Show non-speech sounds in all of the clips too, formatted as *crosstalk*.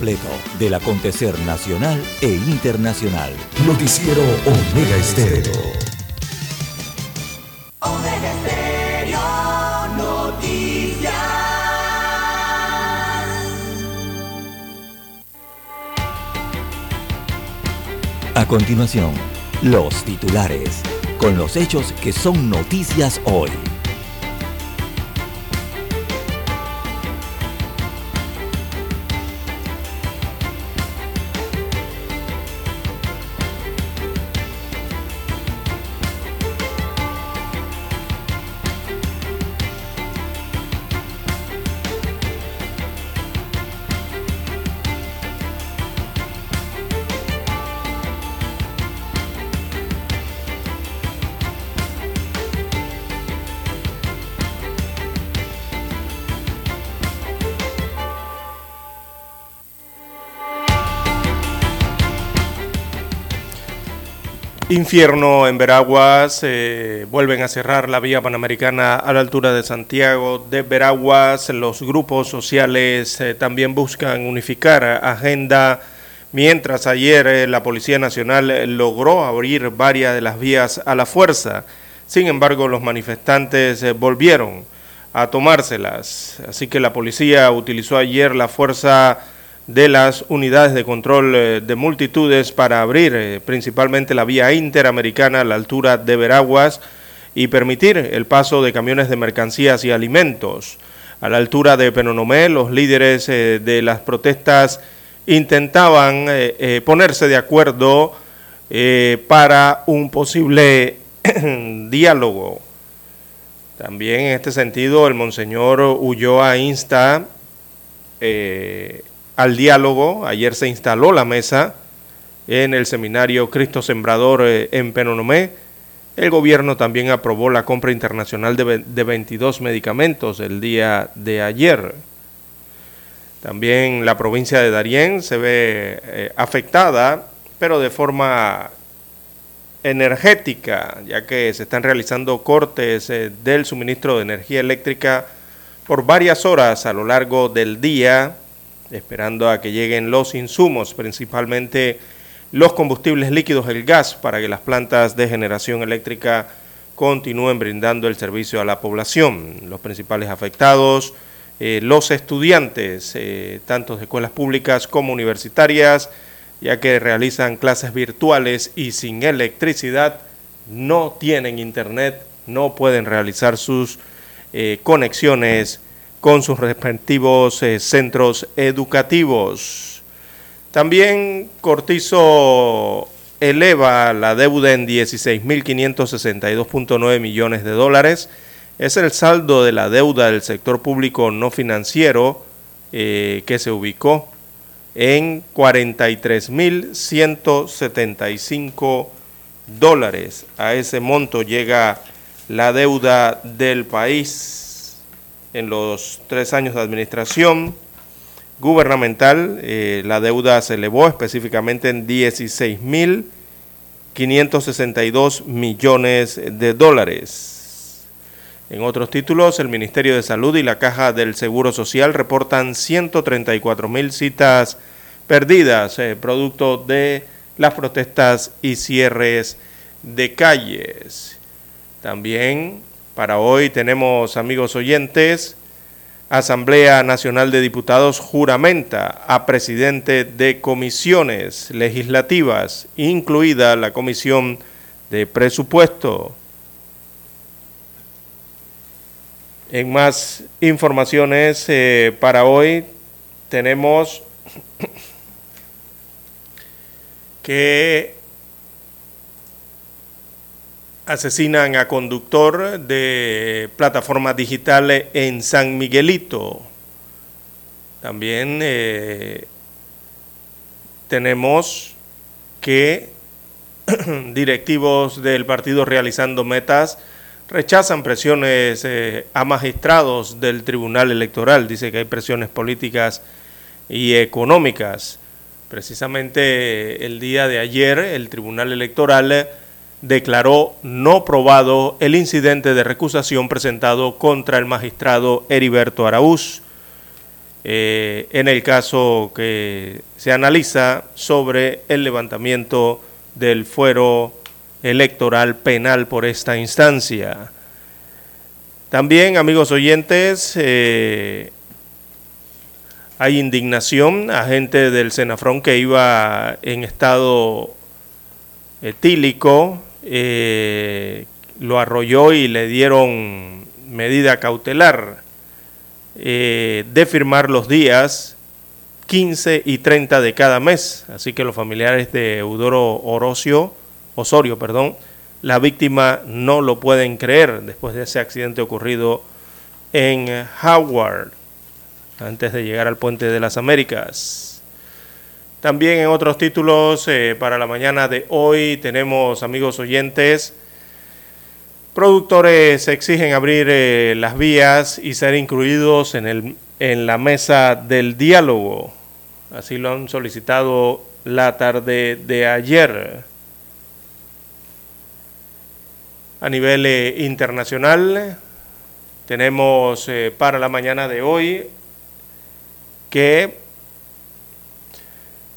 completo del acontecer nacional e internacional. Noticiero Omega Estéreo. Omega Estéreo Noticias. A continuación, los titulares, con los hechos que son noticias hoy. Infierno en Veraguas, eh, vuelven a cerrar la vía panamericana a la altura de Santiago de Veraguas. Los grupos sociales eh, también buscan unificar agenda, mientras ayer eh, la Policía Nacional logró abrir varias de las vías a la fuerza. Sin embargo, los manifestantes volvieron a tomárselas. Así que la policía utilizó ayer la fuerza de las unidades de control eh, de multitudes para abrir eh, principalmente la vía interamericana a la altura de Veraguas y permitir el paso de camiones de mercancías y alimentos. A la altura de Penonomé, los líderes eh, de las protestas intentaban ponerse de acuerdo para un posible *clears throat* diálogo. También en este sentido, el monseñor Ulloa insta al diálogo. Ayer se instaló la mesa en el seminario Cristo Sembrador eh, en Penonomé. El gobierno también aprobó la compra internacional de, 22 medicamentos el día de ayer. También la provincia de Darién se ve eh, afectada, pero de forma energética, ya que se están realizando cortes eh, del suministro de energía eléctrica por varias horas a lo largo del día esperando a que lleguen los insumos, principalmente los combustibles líquidos, el gas, para que las plantas de generación eléctrica continúen brindando el servicio a la población. Los principales afectados, eh, los estudiantes, eh, tanto de escuelas públicas como universitarias, ya que realizan clases virtuales y sin electricidad, no tienen internet, no pueden realizar sus eh, conexiones con sus respectivos eh, centros educativos. También Cortizo eleva la deuda en 16.562.9 millones de dólares. Es el saldo de la deuda del sector público no financiero eh, que se ubicó en 43.175 dólares. A ese monto llega la deuda del país en los tres años de administración gubernamental, eh, la deuda se elevó específicamente en 16.562 millones de dólares. En otros títulos, el Ministerio de Salud y la Caja del Seguro Social reportan 134 mil citas perdidas, eh, producto de las protestas y cierres de calles. También para hoy tenemos, amigos oyentes, Asamblea Nacional de Diputados juramenta a presidente de comisiones legislativas, incluida la Comisión de Presupuesto. En más informaciones eh, para hoy tenemos *coughs* que asesinan a conductor de plataformas digitales en San Miguelito. También eh, tenemos que *clears throat* directivos del partido realizando metas rechazan presiones eh, a magistrados del Tribunal Electoral. Dice que hay presiones políticas y económicas. Precisamente el día de ayer el Tribunal Electoral declaró no probado el incidente de recusación presentado contra el magistrado Heriberto Araúz. eh, en el caso que se analiza sobre el levantamiento del fuero electoral penal por esta instancia. También, amigos oyentes, eh, hay indignación. Agente del Senafrón que iba en estado etílico eh, lo arrolló y le dieron medida cautelar eh, de firmar los días 15 y 30 de cada mes. Así que los familiares de Eudoro Orocio, Osorio, perdón, la víctima no lo pueden creer después de ese accidente ocurrido en Howard, antes de llegar al puente de las Américas. También en otros títulos eh, para la mañana de hoy tenemos, amigos oyentes, productores exigen abrir eh, las vías y ser incluidos en, el, en la mesa del diálogo. Así lo han solicitado la tarde de ayer. A nivel eh, internacional, tenemos para la mañana de hoy que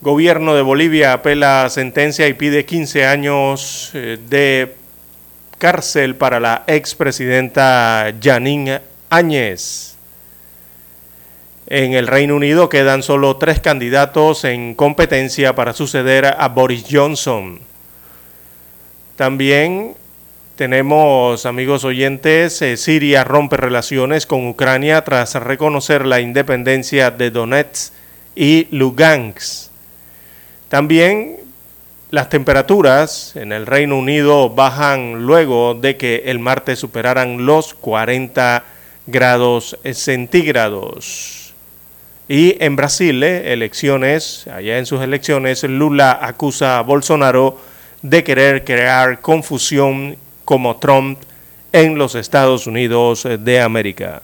Gobierno de Bolivia apela sentencia y pide 15 años eh, de cárcel para la expresidenta Janine Áñez. En el Reino Unido quedan solo tres candidatos en competencia para suceder a Boris Johnson. También tenemos, amigos oyentes, eh, Siria rompe relaciones con Ucrania tras reconocer la independencia de Donetsk y Lugansk. También las temperaturas en el Reino Unido bajan luego de que el martes superaran los 40 grados centígrados. Y en Brasil, eh, elecciones, allá en sus elecciones, Lula acusa a Bolsonaro de querer crear confusión como Trump en los Estados Unidos de América.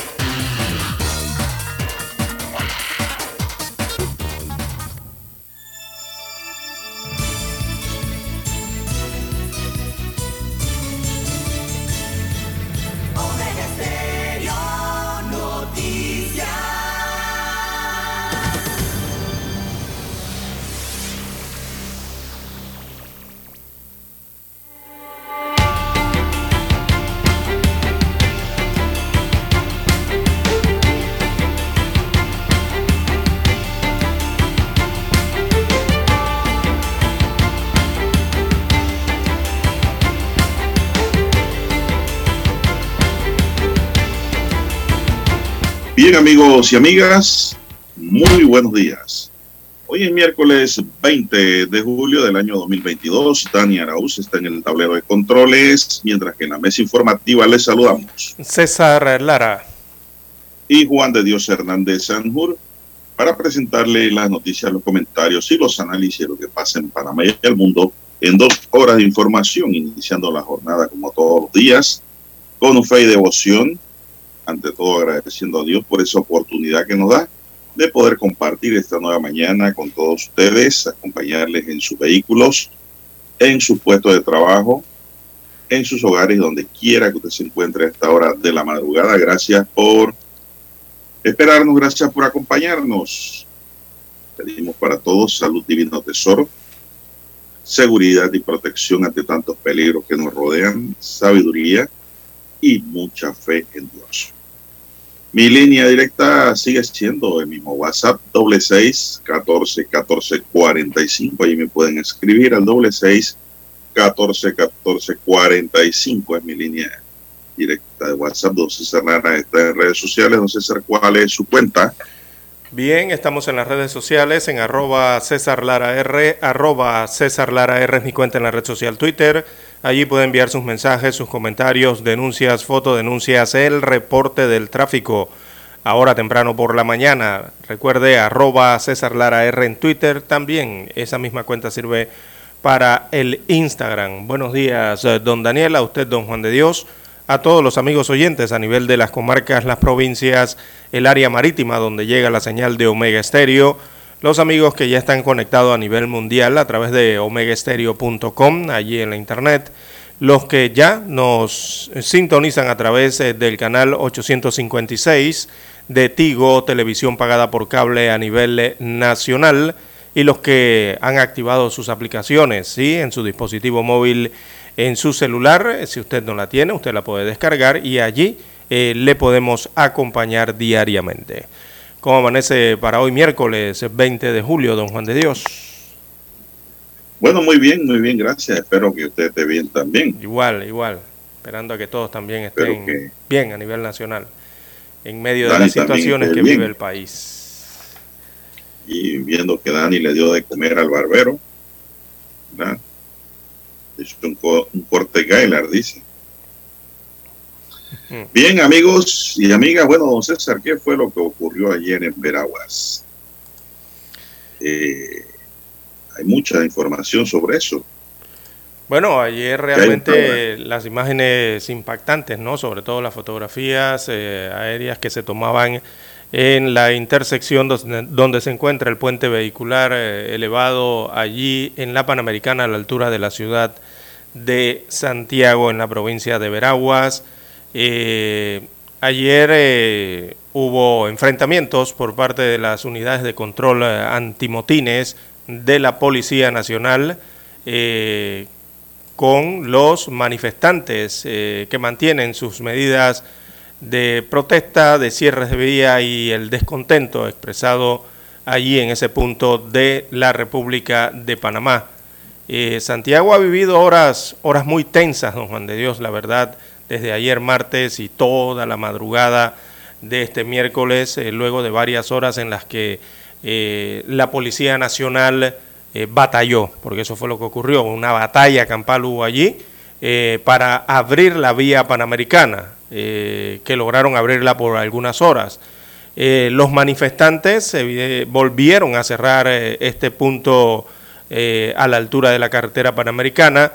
Bien amigos y amigas, muy buenos días. Hoy es miércoles 20 de julio del año 2022. Tania Arauz está en el tablero de controles, mientras que en la mesa informativa les saludamos. César Lara. Y Juan de Dios Hernández Sanjur para presentarle las noticias, los comentarios y los análisis de lo que pasa en Panamá y el mundo en dos horas de información, iniciando la jornada como todos los días, con fe y devoción ante todo agradeciendo a Dios por esa oportunidad que nos da de poder compartir esta nueva mañana con todos ustedes, acompañarles en sus vehículos, en su puesto de trabajo, en sus hogares, donde quiera que usted se encuentre a esta hora de la madrugada. Gracias por esperarnos. Gracias por acompañarnos. Pedimos para todos salud divino tesoro, seguridad y protección ante tantos peligros que nos rodean, sabiduría y mucha fe en Dios. Mi línea directa sigue siendo el mismo WhatsApp, doble seis, catorce, catorce, cuarenta y cinco. Ahí me pueden escribir al doble seis, catorce, catorce, cuarenta y cinco. Es mi línea directa de WhatsApp. Don César Lara está en redes sociales. Don César, ¿cuál es su cuenta? Bien, estamos en las redes sociales, en arroba César Lara arroba César Lara R es mi cuenta en la red social Twitter. Allí puede enviar sus mensajes, sus comentarios, denuncias, fotodenuncias, el reporte del tráfico. Ahora temprano por la mañana. Recuerde arroba César Lara en Twitter. También esa misma cuenta sirve para el Instagram. Buenos días, eh, don Daniel, a usted, don Juan de Dios a todos los amigos oyentes a nivel de las comarcas, las provincias, el área marítima donde llega la señal de Omega Estéreo, los amigos que ya están conectados a nivel mundial a través de omegaestereo.com, allí en la internet, los que ya nos sintonizan a través eh, del canal 856 de Tigo, televisión pagada por cable a nivel eh, nacional, y los que han activado sus aplicaciones ¿sí? en su dispositivo móvil en su celular. Si usted no la tiene, usted la puede descargar y allí eh, le podemos acompañar diariamente. ¿Cómo amanece para hoy miércoles 20 de julio, don Juan de Dios? Bueno, muy bien, muy bien, gracias. Espero que usted esté bien también. Igual, igual. Esperando a que todos también estén bien a nivel nacional, en medio de las situaciones que vive el país. Y viendo que Dani le dio de comer al barbero, ¿verdad? Es un, corte dice. Bien, amigos y amigas, bueno, don César, ¿qué fue lo que ocurrió ayer en Veraguas? Eh, hay mucha información sobre eso. Bueno, ayer realmente las imágenes impactantes, ¿no? Sobre todo las fotografías eh, aéreas que se tomaban en la intersección donde, se encuentra el puente vehicular eh, elevado allí en la Panamericana a la altura de la ciudad de Santiago en la provincia de Veraguas. Eh, ayer eh, hubo enfrentamientos por parte de las unidades de control antimotines de la Policía Nacional con los manifestantes que mantienen sus medidas de protesta, de cierres de vía y el descontento expresado allí en ese punto de la República de Panamá. Eh, Santiago ha vivido horas, horas muy tensas, don Juan de Dios, la verdad, desde ayer martes y toda la madrugada de este miércoles, eh, luego de varias horas en las que eh, la Policía Nacional batalló, porque eso fue lo que ocurrió, una batalla campal hubo allí para abrir la vía panamericana eh, que lograron abrirla por algunas horas. Eh, los manifestantes eh, volvieron a cerrar este punto a la altura de la carretera panamericana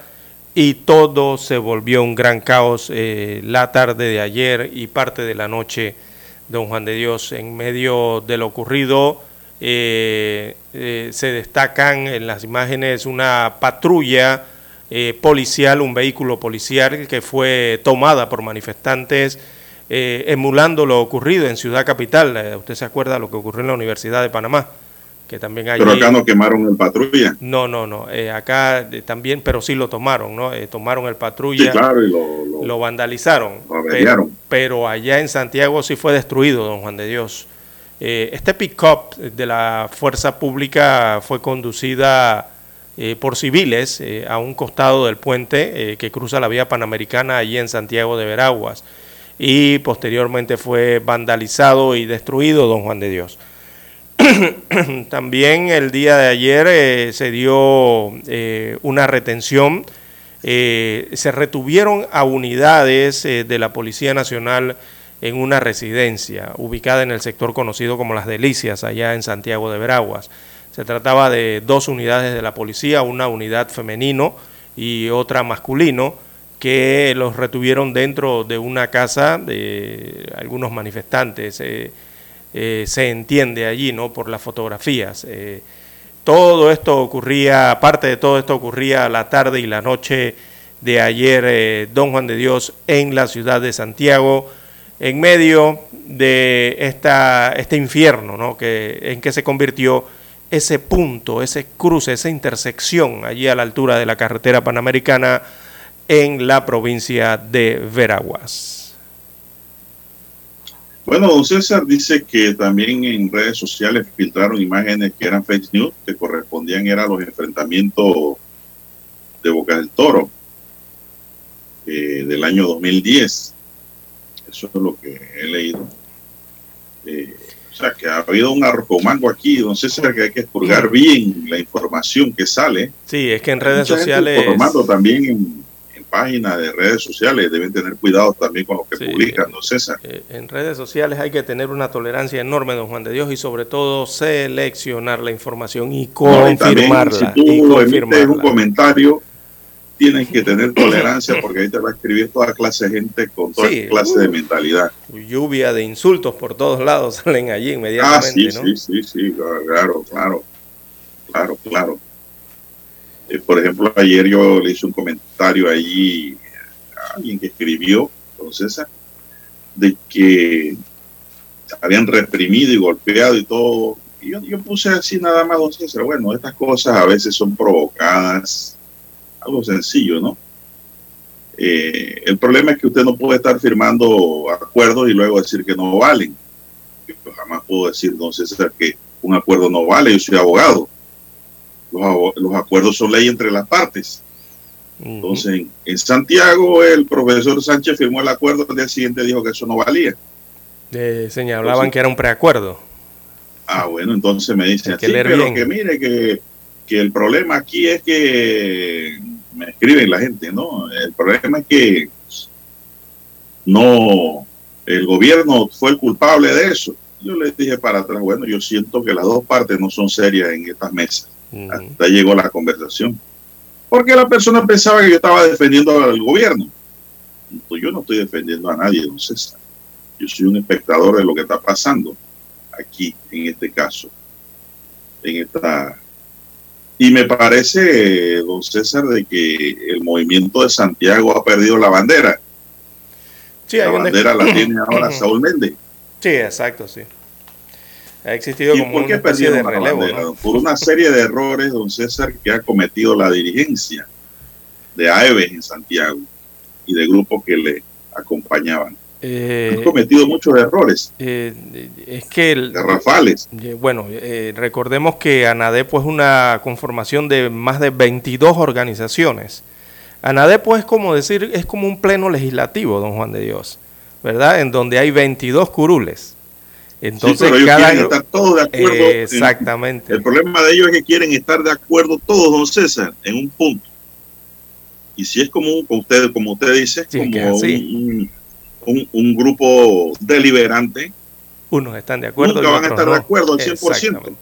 y todo se volvió un gran caos la tarde de ayer y parte de la noche, don Juan de Dios. En medio de lo ocurrido se destacan en las imágenes una patrulla eh, policial, un vehículo policial que fue tomada por manifestantes eh, emulando lo ocurrido en Ciudad Capital. Eh, usted se acuerda lo que ocurrió en la Universidad de Panamá. Que también pero acá no quemaron el patrulla. No, no, no. acá también, pero sí lo tomaron, ¿no? tomaron el patrulla. claro, y lo, vandalizaron. pero, pero, allá en Santiago sí fue destruido, don Juan de Dios. este pick-up de la fuerza pública fue conducida eh, por civiles eh, a un costado del puente eh, que cruza la vía panamericana allí en Santiago de Veraguas y posteriormente fue vandalizado y destruido don Juan de Dios. *clears throat* También el día de ayer se dio una retención, se retuvieron a unidades de la Policía Nacional en una residencia ubicada en el sector conocido como Las Delicias, allá en Santiago de Veraguas. Se trataba de dos unidades de la policía, una unidad femenino y otra masculino, que los retuvieron dentro de una casa de algunos manifestantes. Eh, eh, se entiende allí, ¿no? Por las fotografías. Eh, todo esto ocurría, parte de todo esto ocurría la tarde y la noche de ayer, Don Juan de Dios, en la ciudad de Santiago. en medio de esta, este infierno ¿no? que, en que se convirtió ese punto, ese cruce, esa intersección allí a la altura de la carretera panamericana en la provincia de Veraguas. Bueno, don César dice que también en redes sociales filtraron imágenes que eran fake news, que correspondían a los enfrentamientos de Boca del Toro eh, del año 2010. Eso es lo que he leído. Eh, o sea, que ha habido un arcomango aquí, don César, que hay que expurgar bien la información que sale. Sí, es que en redes sociales... Informando también en, páginas de redes sociales, deben tener cuidado también con lo que publican, don César. Eh, en redes sociales hay que tener una tolerancia enorme, don Juan de Dios, y sobre todo seleccionar la información y confirmarla. si tú emites un comentario tienes que tener *coughs* tolerancia porque ahí te va a escribir toda clase de gente con toda clase de mentalidad. Lluvia de insultos por todos lados *laughs* salen allí inmediatamente, ah, sí, sí, sí, sí, claro, claro, claro, claro. Eh, por ejemplo, ayer yo le hice un comentario allí a alguien que escribió, don César, de que habían reprimido y golpeado y todo. Y yo, yo puse así nada más, don César, bueno, estas cosas a veces son provocadas algo sencillo, ¿no? Eh, el problema es que usted no puede estar firmando acuerdos y luego decir que no valen. Yo jamás puedo decir, don César, que un acuerdo no vale, yo soy abogado. Los, acuerdos son ley entre las partes. Entonces, en, Santiago, el profesor Sánchez firmó el acuerdo, al día siguiente dijo que eso no valía. señalaban que era un preacuerdo. Ah, bueno, entonces me dicen, que pero que mire que, que el problema aquí es que me escriben la gente, ¿no? El problema es que no, el gobierno fue el culpable de eso. Yo les dije para atrás, bueno, yo siento que las dos partes no son serias en estas mesas. Hasta llegó la conversación. Porque la persona pensaba que yo estaba defendiendo al gobierno. Pues yo no estoy defendiendo a nadie, don César. Yo soy un espectador de lo que está pasando aquí, en este caso, en esta y me parece, don César, de que el movimiento de Santiago ha perdido la bandera. Sí, la bandera la *clears throat* tiene ahora Saúl Méndez. Sí, exacto, sí. Ha existido como una especie de relevo. Por una serie de errores, don César, que ha cometido la dirigencia de AEVES en Santiago y de grupos que le acompañaban. Eh, cometido muchos errores. Eh, es que el, Rafales. Eh, bueno, eh, recordemos que ANADEPO es una conformación de más de 22 organizaciones. ANADEPO es como decir, es como un pleno legislativo, don Juan de Dios, ¿verdad? En donde hay 22 curules. Entonces, cada... quieren estar todos de acuerdo. exactamente. el problema de ellos es que quieren estar de acuerdo todos, don César, en un punto. Y si es como, usted, como usted dice, como un un, grupo deliberante. Unos están de acuerdo. Nunca van a estar de acuerdo al 100%.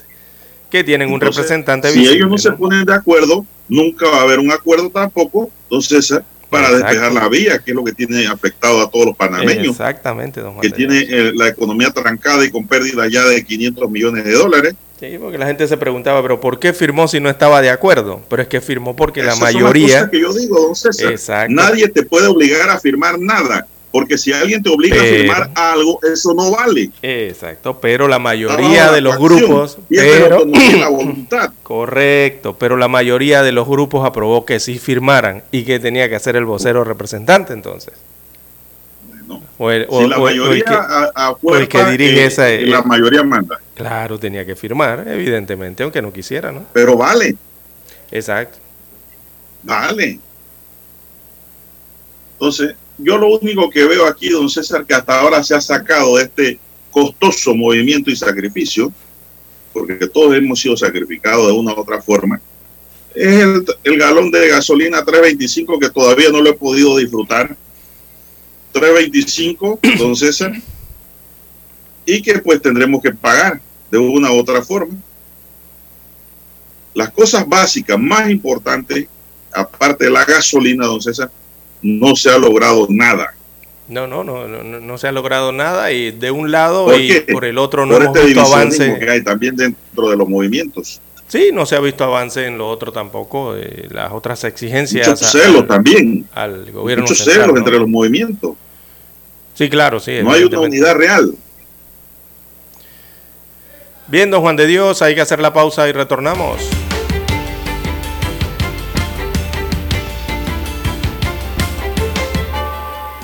Que tienen un representante Si ellos no, se ponen de acuerdo, nunca va a haber un acuerdo tampoco, entonces para despejar la vía, que es lo que tiene afectado a todos los panameños. Exactamente, don Que tiene eh, la economía trancada y con pérdida ya de 500 millones de dólares. Sí, porque la gente se preguntaba, pero ¿por qué firmó si no estaba de acuerdo? Pero es que firmó porque la mayoría... que yo digo, don César. Nadie te puede obligar a firmar nada. Porque si alguien te obliga a firmar algo, eso no vale. Exacto, pero la mayoría de los grupos... Pero, la voluntad. Correcto, pero la mayoría de los grupos aprobó que sí firmaran y que tenía que hacer el vocero representante entonces. o el, si la mayoría que, que dirige esa, la mayoría manda. Claro, tenía que firmar, evidentemente, aunque no quisiera, ¿no? Pero vale. Exacto. Vale. Entonces, yo lo único que veo aquí, don César, que hasta ahora se ha sacado de este costoso movimiento y sacrificio, porque todos hemos sido sacrificados de una u otra forma, es el, galón de gasolina 325 que todavía no lo he podido disfrutar. 325, don *coughs* César, y que pues tendremos que pagar de una u otra forma. Las cosas básicas más importantes, aparte de la gasolina, don César, no se ha logrado nada. No, no, no, no, no se ha logrado nada y de un lado y por el otro no hemos visto avance. Que hay también dentro de los movimientos. Sí, no se ha visto avance en lo otro tampoco, las otras exigencias. Muchos celos también. Al gobierno Muchos celos entre los movimientos. Sí, claro, sí. No hay una unidad real. Bien, don Juan de Dios, hay que hacer la pausa y retornamos.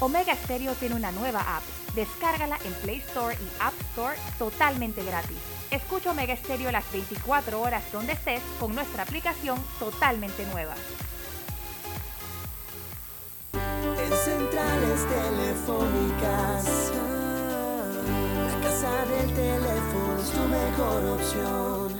Omega Stereo tiene una nueva app. Descárgala en Play Store y App Store totalmente gratis. Escucha Omega Stereo las 24 horas donde estés con nuestra aplicación totalmente nueva. En centrales telefónicas, la del teléfono es tu mejor opción.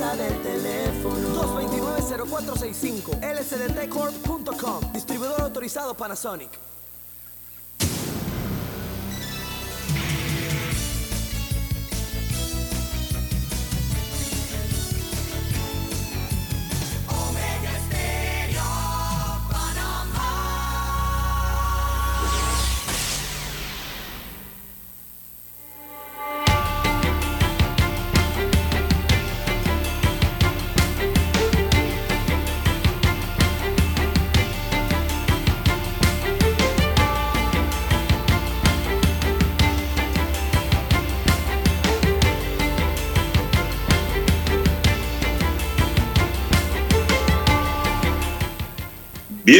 Casa del teléfono. 229-0465 lsdtcorp.com Distribuidor autorizado Panasonic.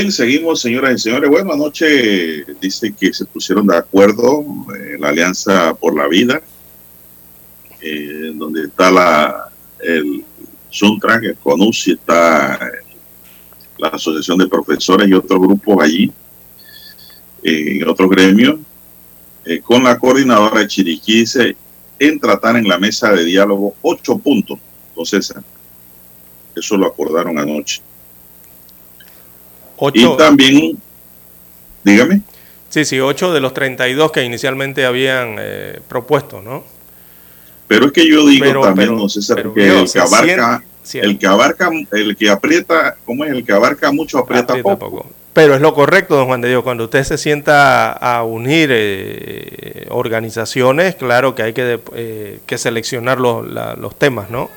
Seguimos, señoras y señores. Bueno, anoche dice que se pusieron de acuerdo eh, la Alianza por la Vida, eh, donde está la, el Suntran, el CONUSI, está la Asociación de Profesores y otros grupos allí, eh, en otros gremios, con la coordinadora de Chiriquí, en tratar en la mesa de diálogo ocho puntos. Entonces, eso lo acordaron anoche. Y también, dígame. Sí, sí, 8 de los 32 que inicialmente habían eh, propuesto, ¿no? Pero es que yo digo también, no sé, que el que abarca, el que abarca, el que aprieta, ¿cómo es? El que abarca mucho aprieta, poco. Pero es lo correcto, don Juan de Dios, cuando usted se sienta a unir eh, organizaciones, claro que hay que, eh, que seleccionar los, los temas, ¿no?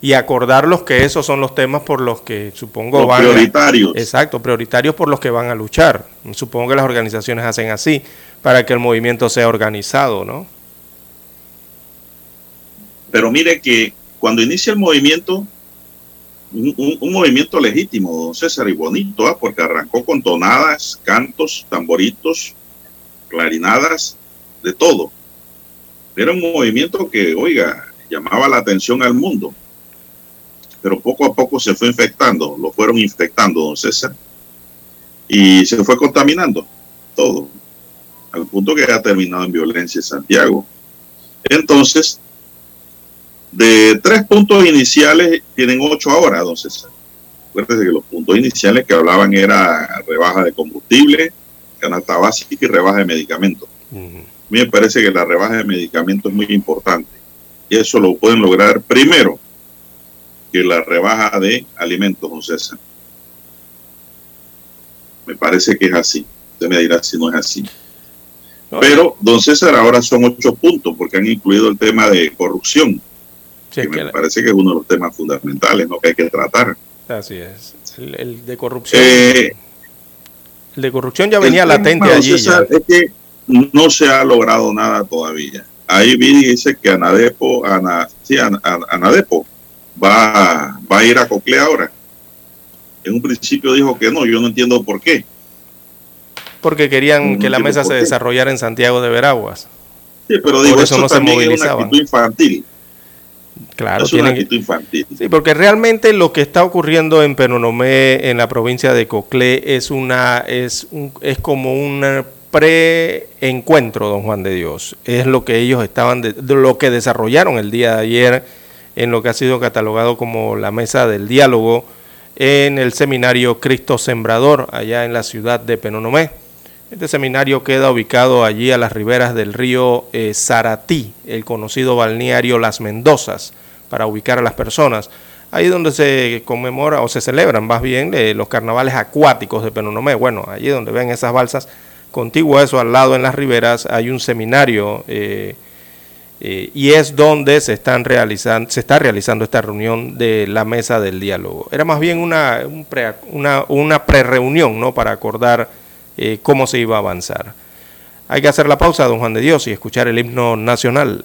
Y acordarlos que esos son los temas por los que supongo van prioritarios. exacto, prioritarios por los que van a luchar. Supongo que las organizaciones hacen así para que el movimiento sea organizado, ¿no? Pero mire que cuando inicia el movimiento, un, movimiento legítimo, don César, y bonito, ¿ah? porque arrancó con tonadas, cantos, tamboritos, clarinadas, de todo. Era un movimiento que, oiga, llamaba la atención al mundo pero poco a poco se fue infectando, lo fueron infectando, don César, y se fue contaminando todo, al punto que ha terminado en violencia en Santiago. Entonces, de tres puntos iniciales, tienen ocho ahora, don César. Acuérdense que los puntos iniciales que hablaban era rebaja de combustible, canasta básica y rebaja de medicamentos. A mí me parece que la rebaja de medicamentos es muy importante. Y eso lo pueden lograr primero que la rebaja de alimentos, don César. Me parece que es así. Usted me dirá si no es así. Pero, don César, ahora son ocho puntos porque han incluido el tema de corrupción, que me parece que es uno de los temas fundamentales ¿no? que hay que tratar. Así es. El, de corrupción. Eh, el de corrupción ya venía latente allí. César, es que no se ha logrado nada todavía. Ahí vi dice que Anadepo, Ana, sí, Anadepo va, va a ir a Cocle ahora. En un principio dijo que no, yo no entiendo por qué. Porque querían que la mesa se desarrollara en Santiago de Veraguas. Sí, pero digo, eso, no se movilizaba. Es una infantil. Claro, es una actitud infantil. Sí, porque realmente lo que está ocurriendo en Penonomé, en la provincia de Coclé, es una es un, es como un pre-encuentro, don Juan de Dios. Es lo que ellos estaban de, lo que desarrollaron el día de ayer en lo que ha sido catalogado como la mesa del diálogo en el seminario Cristo Sembrador, allá en la ciudad de Penonomé. Este seminario queda ubicado allí a las riberas del río eh, Zaratí, el conocido balneario Las Mendozas, para ubicar a las personas. Ahí donde se conmemora o se celebran más bien eh, los carnavales acuáticos de Penonomé. Bueno, allí donde ven esas balsas, contiguo a eso, al lado en las riberas, hay un seminario eh, eh, y es donde se, están realizando, se está realizando esta reunión de la mesa del diálogo. Era más bien una, pre, una, una pre-reunión ¿no? para acordar eh, cómo se iba a avanzar. Hay que hacer la pausa, don Juan de Dios, y escuchar el himno nacional.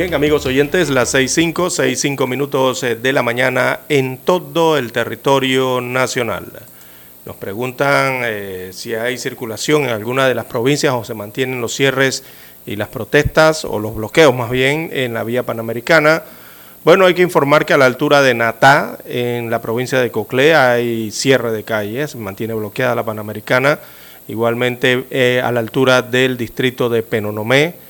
Bien, amigos oyentes, las 6.5, 6.5 minutos eh, de la mañana en todo el territorio nacional. Nos preguntan eh, si hay circulación en alguna de las provincias o se mantienen los cierres y las protestas o los bloqueos más bien en la vía panamericana. Bueno, hay que informar que a la altura de Natá, en la provincia de Coclé, hay cierre de calles, mantiene bloqueada la panamericana. Igualmente eh, a la altura del distrito de Penonomé,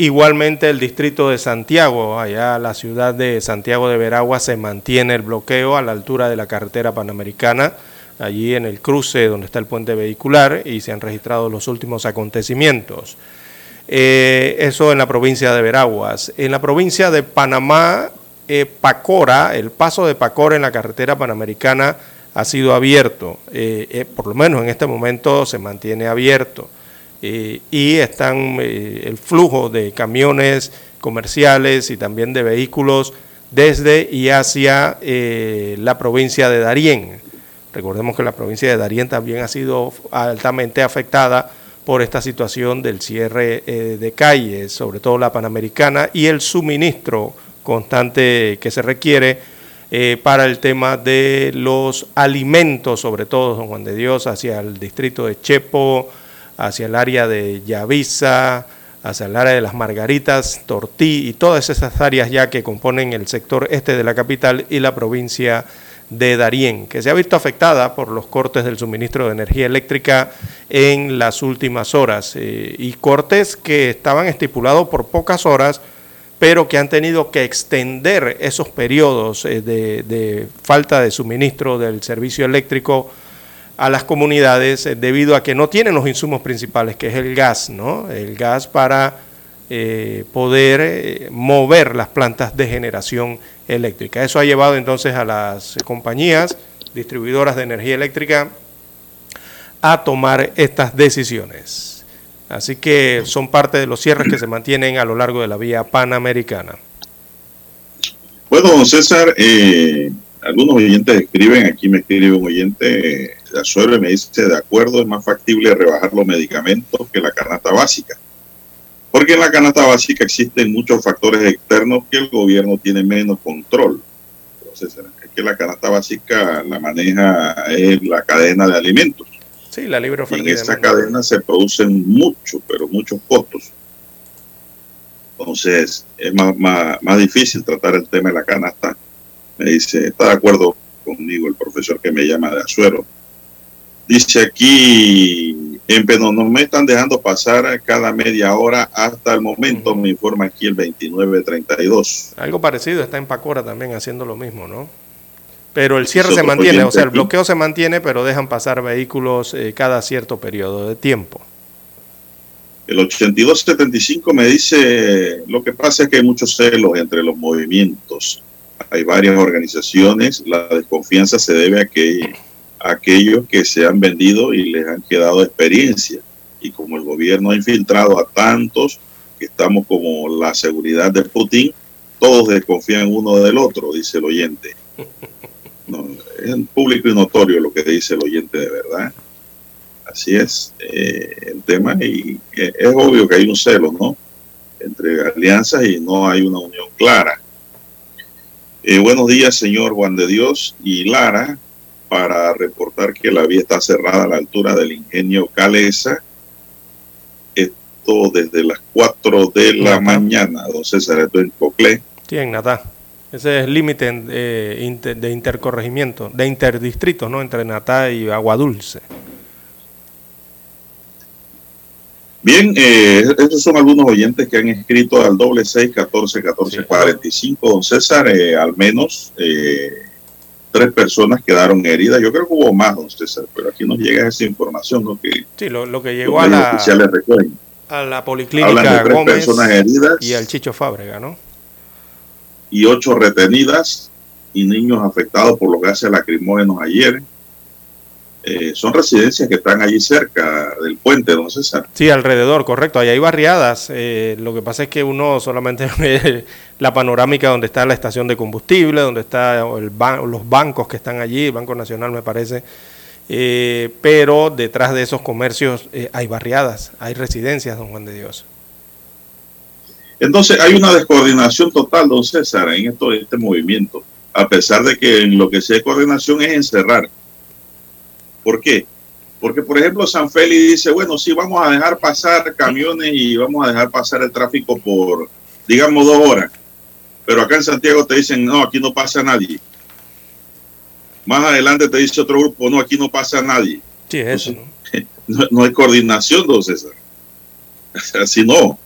Igualmente el distrito de Santiago, allá la ciudad de Santiago de Veragua, se mantiene el bloqueo a la altura de la carretera panamericana, allí en el cruce donde está el puente vehicular y se han registrado los últimos acontecimientos. Eh, eso en la provincia de Veraguas. En la provincia de Panamá, eh, Pacora, el paso de Pacora en la carretera panamericana ha sido abierto, eh, por lo menos en este momento se mantiene abierto. Eh, y están eh, el flujo de camiones comerciales y también de vehículos desde y hacia eh, la provincia de Darién. Recordemos que la provincia de Darién también ha sido altamente afectada por esta situación del cierre de calles, sobre todo la panamericana, y el suministro constante que se requiere para el tema de los alimentos, sobre todo, don Juan de Dios, hacia el distrito de Chepo, hacia el área de Yavisa, hacia el área de las Margaritas, Tortí y todas esas áreas ya que componen el sector este de la capital y la provincia de Darién, que se ha visto afectada por los cortes del suministro de energía eléctrica en las últimas horas eh, y cortes que estaban estipulados por pocas horas, pero que han tenido que extender esos periodos eh, de, de falta de suministro del servicio eléctrico a las comunidades eh, debido a que no tienen los insumos principales, que es el gas, ¿no? El gas para eh, poder eh, mover las plantas de generación eléctrica. Eso ha llevado entonces a las compañías distribuidoras de energía eléctrica a tomar estas decisiones. Así que son parte de los cierres que se mantienen a lo largo de la vía panamericana. Bueno, César, algunos oyentes escriben, aquí me escribe un oyente, de Azuero me dice, de acuerdo, es más factible rebajar los medicamentos que la canasta básica. Porque en la canasta básica existen muchos factores externos que el gobierno tiene menos control. Entonces, es que la canasta básica la maneja es la cadena de alimentos. Sí, la libre oferta. en esa cadena se producen muchos, pero muchos costos. Entonces, es más, más, más difícil tratar el tema de la canasta. Me dice, está de acuerdo conmigo el profesor que me llama de Azuero Dice aquí, en no me están dejando pasar cada media hora hasta el momento, me informa aquí el 2932. Algo parecido está en Pacora también haciendo lo mismo, ¿no? Pero el cierre se mantiene, o sea, el bloqueo se mantiene, pero dejan pasar vehículos eh, cada cierto periodo de tiempo. El 8275 me dice, lo que pasa es que hay muchos celos entre los movimientos. Hay varias organizaciones, la desconfianza se debe a que aquellos que se han vendido y les han quedado experiencia. Y como el gobierno ha infiltrado a tantos que estamos como la seguridad de Putin, todos desconfían uno del otro, dice el oyente. *laughs* No, es público y notorio lo que dice el oyente de verdad. Así es eh, el tema y es obvio que hay un celo, ¿no? Entre alianzas y no hay una unión clara. Eh, buenos días, señor Juan de Dios y Lara para reportar que la vía está cerrada a la altura del ingenio Calesa. Esto desde las 4 de la mañana, don César, esto en Coclé. Sí, en Natá. Ese es el límite eh, de intercorregimiento, de interdistritos, ¿no? Entre Natá y Aguadulce. Bien, eh, estos son algunos oyentes que han escrito al doble seis catorce catorce cuarenta y cinco. Don César, eh, al menos eh, tres personas quedaron heridas. Yo creo que hubo más, don César, pero aquí nos llega esa información, ¿no? Que sí, lo, que llegó a la, a la policlínica de Gómez personas heridas y al Chicho Fábrega, ¿no? Y ocho retenidas y niños afectados por los gases lacrimógenos ayer. Eh, son residencias que están allí cerca del puente, don César. Sí, alrededor, correcto. Ahí hay barriadas. Eh, lo que pasa es que uno solamente *laughs* ve la panorámica donde está la estación de combustible, donde están los bancos que están allí, el Banco Nacional me parece. Eh, pero detrás de esos comercios hay barriadas, hay residencias, don Juan de Dios. Entonces hay una descoordinación total, don César, en esto, este movimiento, a pesar de que en lo que sea coordinación es encerrar. ¿Por qué? Porque, por ejemplo, San Félix dice, bueno, sí, vamos a dejar pasar camiones y vamos a dejar pasar el tráfico por, digamos, dos horas. Pero acá en Santiago te dicen, no, aquí no pasa nadie. Más adelante te dice otro grupo, no, aquí no pasa nadie. Sí, eso. *laughs* ¿no? no, hay coordinación, don César. Así no.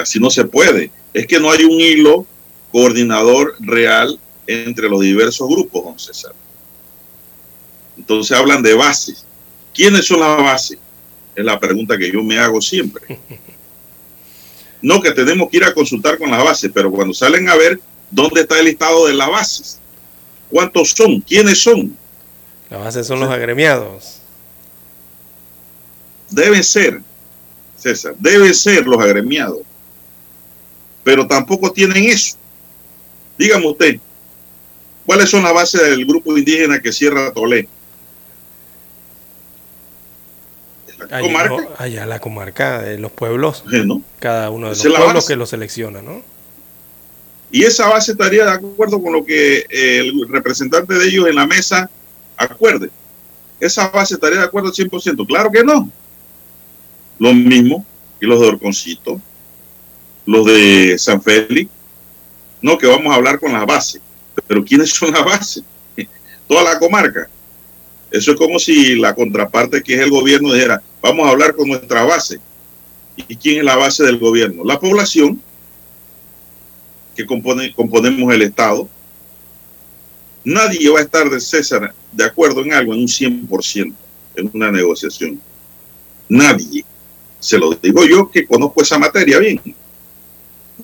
Así no se puede. Es que no hay un hilo coordinador real entre los diversos grupos, don César. Entonces hablan de bases. ¿Quiénes son las bases? Es la pregunta que yo me hago siempre. *laughs* No que tenemos que ir a consultar con las bases, pero cuando salen a ver dónde está el listado de las bases, cuántos son, quiénes son. Las bases son los agremiados. Deben ser, César, deben ser los agremiados. Pero tampoco tienen eso. Dígame usted, ¿cuáles son las bases del grupo indígena que cierra Tolé? Allá, comarca. No, allá la comarca de los pueblos. ¿no? Cada uno de los pueblos que lo selecciona, ¿no? Y esa base estaría de acuerdo con lo que el representante de ellos en la mesa acuerde. Esa base estaría de acuerdo al 100%. Claro que no. Lo mismo que los de Orconcito, los de San Félix. No, que vamos a hablar con la base. Pero ¿quiénes son las bases? *laughs* Toda la comarca. Eso es como si la contraparte, que es el gobierno, dijera, vamos a hablar con nuestra base. ¿Y quién es la base del gobierno? La población, que compone, componemos el Estado. Nadie va a estar de César de acuerdo en algo en un 100% en una negociación. Nadie. Se lo digo yo que conozco esa materia bien.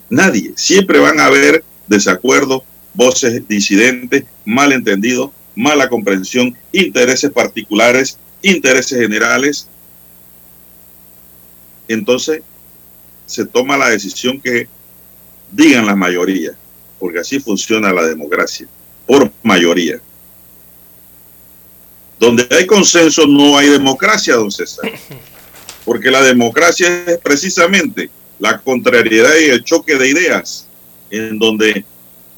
Nadie. Siempre van a haber desacuerdos, voces disidentes, malentendidos, mala comprensión, intereses particulares, intereses generales. Entonces, se toma la decisión que digan la mayoría, porque así funciona la democracia, por mayoría. Donde hay consenso no hay democracia, don César, porque la democracia es precisamente la contrariedad y el choque de ideas, en donde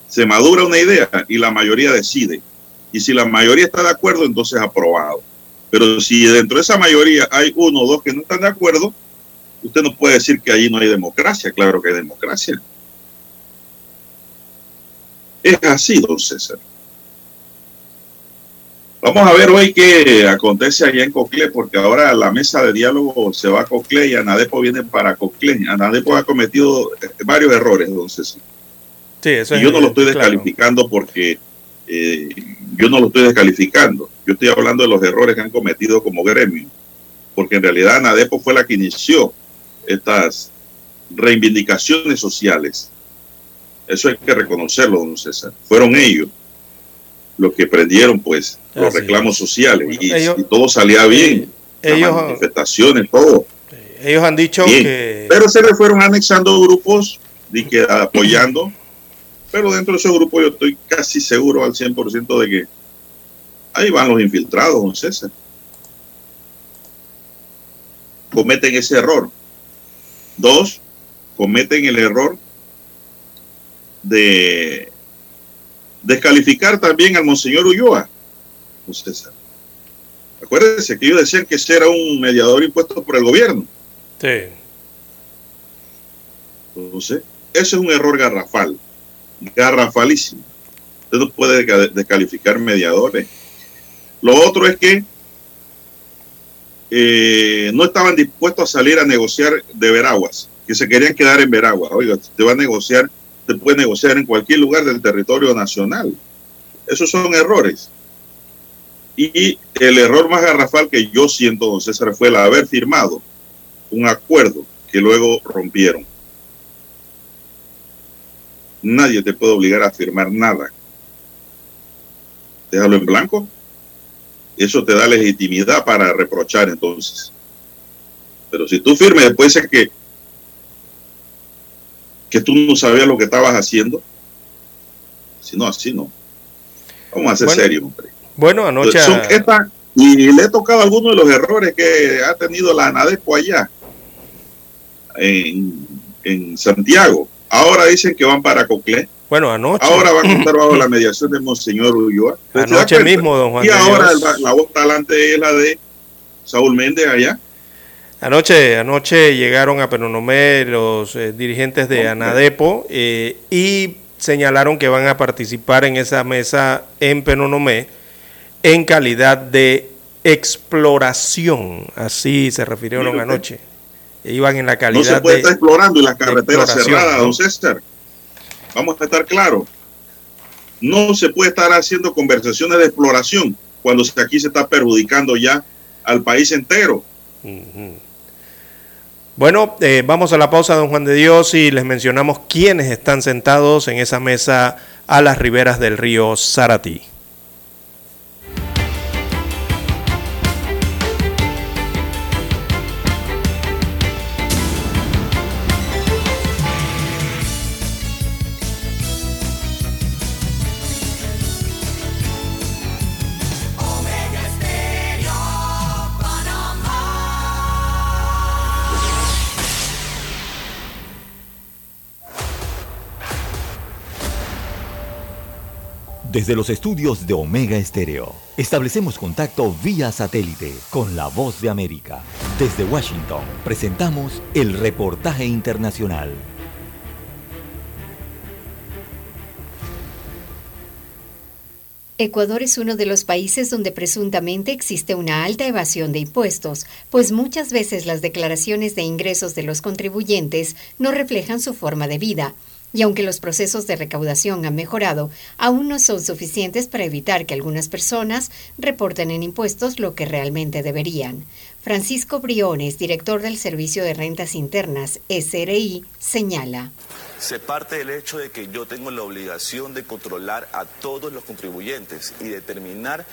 se madura una idea y la mayoría decide. Y si la mayoría está de acuerdo, entonces aprobado. Pero si dentro de esa mayoría hay uno o dos que no están de acuerdo, usted no puede decir que allí no hay democracia. Claro que hay democracia. Es así, don César. Vamos a ver hoy qué acontece allá en Coclé, porque ahora la mesa de diálogo se va a Coclé y Anadepo viene para Coclé. Anadepo ha cometido varios errores, don César. Sí, eso y yo no lo estoy descalificando claro. porque eh, yo no lo estoy descalificando. Yo estoy hablando de los errores que han cometido como gremio. Porque en realidad Anadepo fue la que inició estas reivindicaciones sociales. Eso hay que reconocerlo, don César. Fueron ellos los que prendieron, pues, los reclamos es. sociales Bueno, y, ellos- y todo salía bien. Las ellos- manifestaciones, todo. Ellos han dicho Bien. que... Pero se le fueron anexando grupos y que apoyando. Pero dentro de esos grupos yo estoy casi seguro al 100% de que ahí van los infiltrados, don César. Cometen ese error. Dos, cometen el error de descalificar también al Monseñor Ulloa, don César. Acuérdense que ellos decían que ese era un mediador impuesto por el gobierno. Sí. Entonces, ese es un error garrafal, garrafalísimo. Usted no puede desca- descalificar mediadores. Lo otro es que eh, no estaban dispuestos a salir a negociar de Veraguas, que se querían quedar en Veraguas. Oiga, te va a negociar, te puede negociar en cualquier lugar del territorio nacional. Esos son errores. Y el error más garrafal que yo siento, don César, fue el haber firmado un acuerdo que luego rompieron. Nadie te puede obligar a firmar nada. Déjalo en blanco. Eso te da legitimidad para reprochar entonces. Pero si tú firmes después dices que que tú no sabías lo que estabas haciendo, si no, así no. Vamos a ser Bueno, serios, hombre. Bueno, anoche... Son y le he tocado algunos de los errores que ha tenido la ANADEPO allá, en en Santiago. Ahora dicen que van para Coclé. Bueno, anoche. Ahora van a estar bajo la *laughs* mediación de Monseñor Ulloa. Anoche mismo, don Juan. Y ahora la voz talante es la de Saúl Méndez allá. Anoche, anoche llegaron a Penonomé los eh, dirigentes de Anadepo eh, y señalaron que van a participar en esa mesa en Penonomé en calidad de exploración, así se refirieron anoche. Iban en la calidad No se puede estar explorando y las carreteras cerradas, don César. Vamos a estar claros. No se puede estar haciendo conversaciones de exploración cuando aquí se está perjudicando ya al país entero. Bueno, eh, vamos a la pausa, don Juan de Dios, y les mencionamos quiénes están sentados en esa mesa a las riberas del río Saratí. Desde los estudios de Omega Estéreo, establecemos contacto vía satélite con la voz de América. Desde Washington, presentamos el reportaje internacional. Ecuador es uno de los países donde presuntamente existe una alta evasión de impuestos, pues muchas veces las declaraciones de ingresos de los contribuyentes no reflejan su forma de vida y aunque los procesos de recaudación han mejorado, aún no son suficientes para evitar que algunas personas reporten en impuestos lo que realmente deberían. Francisco Briones, director del Servicio de Rentas Internas, SRI, señala. Se parte del hecho de que yo tengo la obligación de controlar a todos los contribuyentes y determinar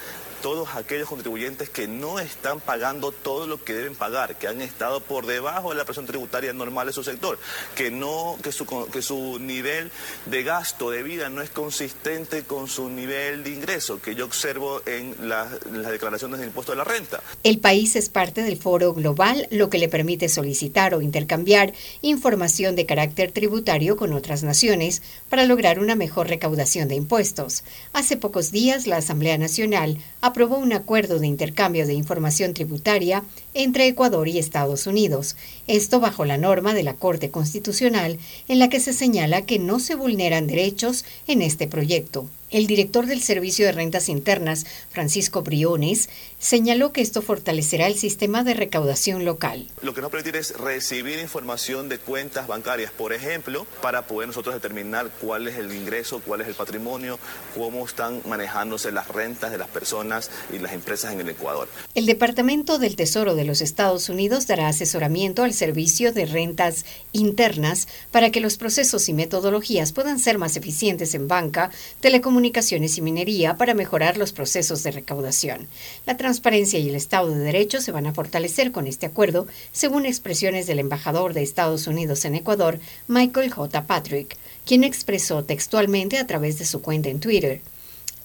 todos aquellos contribuyentes que no están pagando todo lo que deben pagar, que han estado por debajo de la presión tributaria normal de su sector, que no que su, que su nivel de gasto de vida no es consistente con su nivel de ingreso que yo observo en, las declaraciones de impuesto de la renta. El país es parte del foro global, lo que le permite solicitar o intercambiar información de carácter tributario con otras naciones para lograr una mejor recaudación de impuestos. Hace pocos días la Asamblea Nacional aprobó un acuerdo de intercambio de información tributaria entre Ecuador y Estados Unidos, esto bajo la norma de la Corte Constitucional en la que se señala que no se vulneran derechos en este proyecto. El director del Servicio de Rentas Internas, Francisco Briones, señaló que esto fortalecerá el sistema de recaudación local. Lo que nos permite es recibir información de cuentas bancarias, por ejemplo, para poder nosotros determinar cuál es el ingreso, cuál es el patrimonio, cómo están manejándose las rentas de las personas y las empresas en el Ecuador. El Departamento del Tesoro de los Estados Unidos dará asesoramiento al Servicio de Rentas Internas para que los procesos y metodologías puedan ser más eficientes en banca, telecomunicaciones y minería para mejorar los procesos de recaudación. La transparencia y el Estado de Derecho se van a fortalecer con este acuerdo, según expresiones del embajador de Estados Unidos en Ecuador, Michael J. Patrick, quien expresó textualmente a través de su cuenta en Twitter.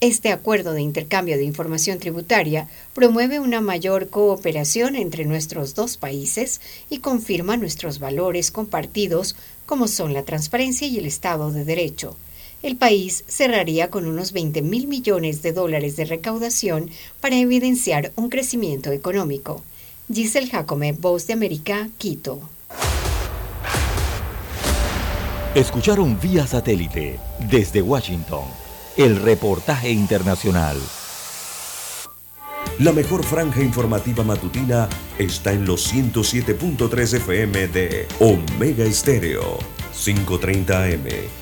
Este acuerdo de intercambio de información tributaria promueve una mayor cooperación entre nuestros dos países y confirma nuestros valores compartidos como son la transparencia y el Estado de Derecho. El país cerraría con unos 20 mil millones de dólares de recaudación para evidenciar un crecimiento económico. Giselle Jacome, Voz de América, Quito. Escucharon vía satélite desde Washington el reportaje internacional. La mejor franja informativa matutina está en los 107.3 FM de Omega Estéreo, 530 AM.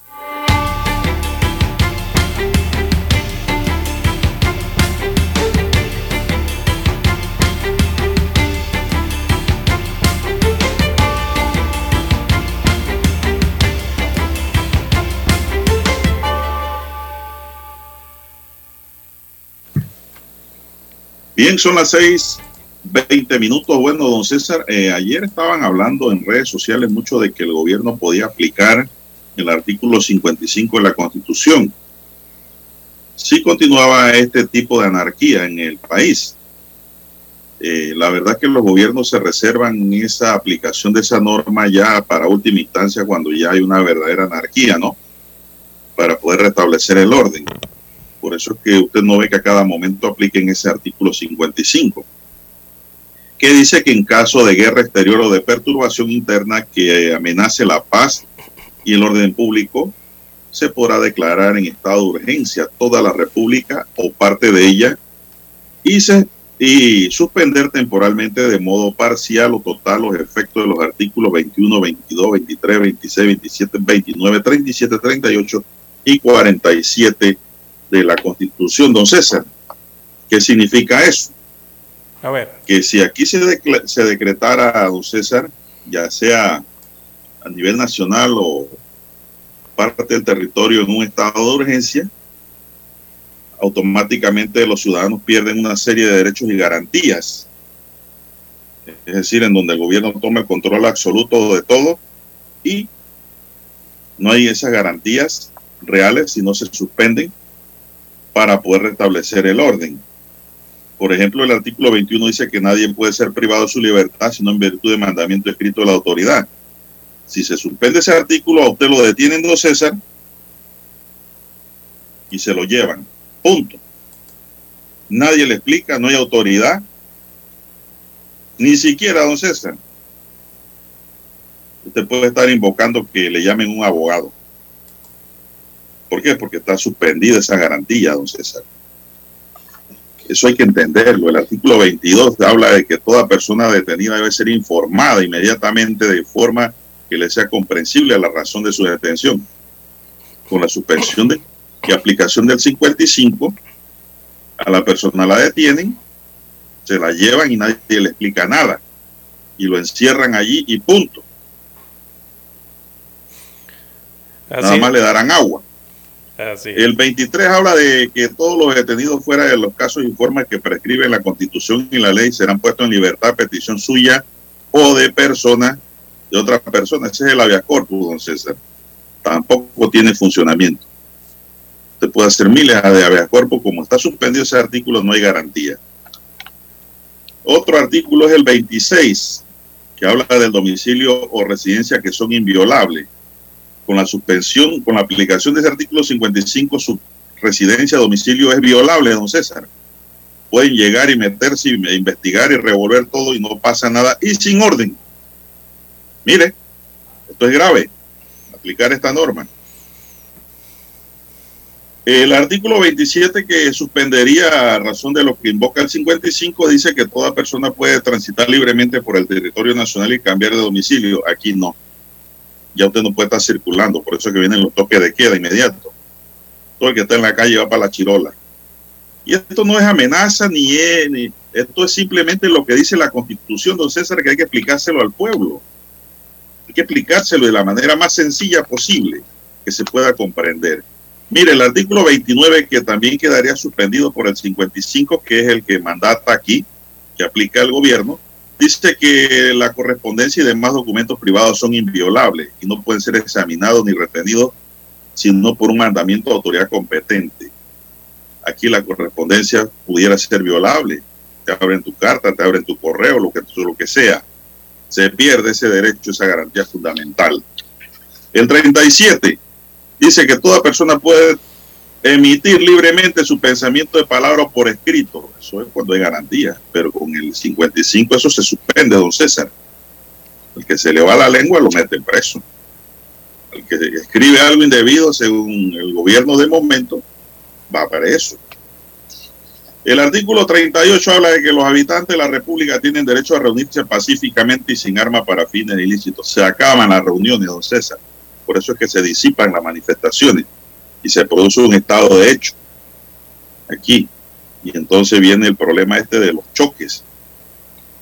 Bien, son las seis 20 minutos. Bueno, don César, eh, ayer estaban hablando en redes sociales mucho de que el gobierno podía aplicar el artículo 55 de la Constitución. Si continuaba este tipo de anarquía en el país. Eh, la verdad que los gobiernos se reservan esa aplicación de esa norma ya para última instancia cuando ya hay una verdadera anarquía, ¿no? Para poder restablecer el orden. Por eso es que usted no ve que a cada momento apliquen ese artículo 55 que dice que en caso de guerra exterior o de perturbación interna que amenace la paz y el orden público, se podrá declarar en estado de urgencia toda la república o parte de ella y, se, y suspender temporalmente de modo parcial o total los efectos de los artículos 21, 22, 23, 26, 27, 29, 37, 38 y 47 de la Constitución. Don César, ¿qué significa eso? A ver. Que si aquí se, se decretara, don César, ya sea a nivel nacional o parte del territorio en un estado de urgencia, automáticamente los ciudadanos pierden una serie de derechos y garantías. Es decir, en donde el gobierno toma el control absoluto de todo y no hay esas garantías reales si no se suspenden para poder restablecer el orden. Por ejemplo, el artículo 21 dice que nadie puede ser privado de su libertad sino en virtud de mandamiento escrito de la autoridad. Si se suspende ese artículo, a usted lo detienen, don César, y se lo llevan. Punto. Nadie le explica, no hay autoridad, ni siquiera, don César. Usted puede estar invocando que le llamen un abogado. ¿Por qué? Porque está suspendida esa garantía, don César. Eso hay que entenderlo. El artículo 22 habla de que toda persona detenida debe ser informada inmediatamente de forma que le sea comprensible a la razón de su detención. Con la suspensión de, y aplicación del 55, a la persona la detienen, se la llevan y nadie le explica nada. Y lo encierran allí y punto. Nada más le darán agua. El 23 habla de que todos los detenidos fuera de los casos y formas que prescriben la Constitución y la ley serán puestos en libertad a petición suya o de persona, de otra persona. Ese es el habeas corpus, don César. Tampoco tiene funcionamiento. Usted puede hacer miles de habeas corpus. Como está suspendido ese artículo, no hay garantía. Otro artículo es el 26, que habla del domicilio o residencia que son inviolables con la suspensión, con la aplicación de ese artículo 55, su residencia, domicilio es violable, don César. Pueden llegar y meterse y investigar y revolver todo y no pasa nada y sin orden. Mire, esto es grave, aplicar esta norma. El artículo 27 que suspendería a razón de lo que invoca el 55 dice que toda persona puede transitar libremente por el territorio nacional y cambiar de domicilio. Aquí no ya usted no puede estar circulando, por eso es que vienen los toques de queda inmediato. Todo el que está en la calle va para la chirola. Y esto no es amenaza ni ni, esto es simplemente lo que dice la constitución, don César, que hay que explicárselo al pueblo. Hay que explicárselo de la manera más sencilla posible que se pueda comprender. Mire, el artículo 29 que también quedaría suspendido por el 55, que es el que mandata aquí, que aplica el gobierno, dice que la correspondencia y demás documentos privados son inviolables y no pueden ser examinados ni retenidos sino por un mandamiento de autoridad competente. Aquí la correspondencia pudiera ser violable. Te abren tu carta, te abren tu correo, lo que, lo que sea. Se pierde ese derecho, esa garantía fundamental. El 37 dice que toda persona puede emitir libremente su pensamiento de palabra por escrito. Eso es cuando hay garantía. Pero con el 55 eso se suspende, don César. El que se le va la lengua lo mete preso. El que escribe algo indebido, según el gobierno de momento, va preso. El artículo 38 habla de que los habitantes de la República tienen derecho a reunirse pacíficamente y sin armas para fines ilícitos. Se acaban las reuniones, don César. Por eso es que se disipan las manifestaciones y se produce un estado de hecho aquí. Y entonces viene el problema este de los choques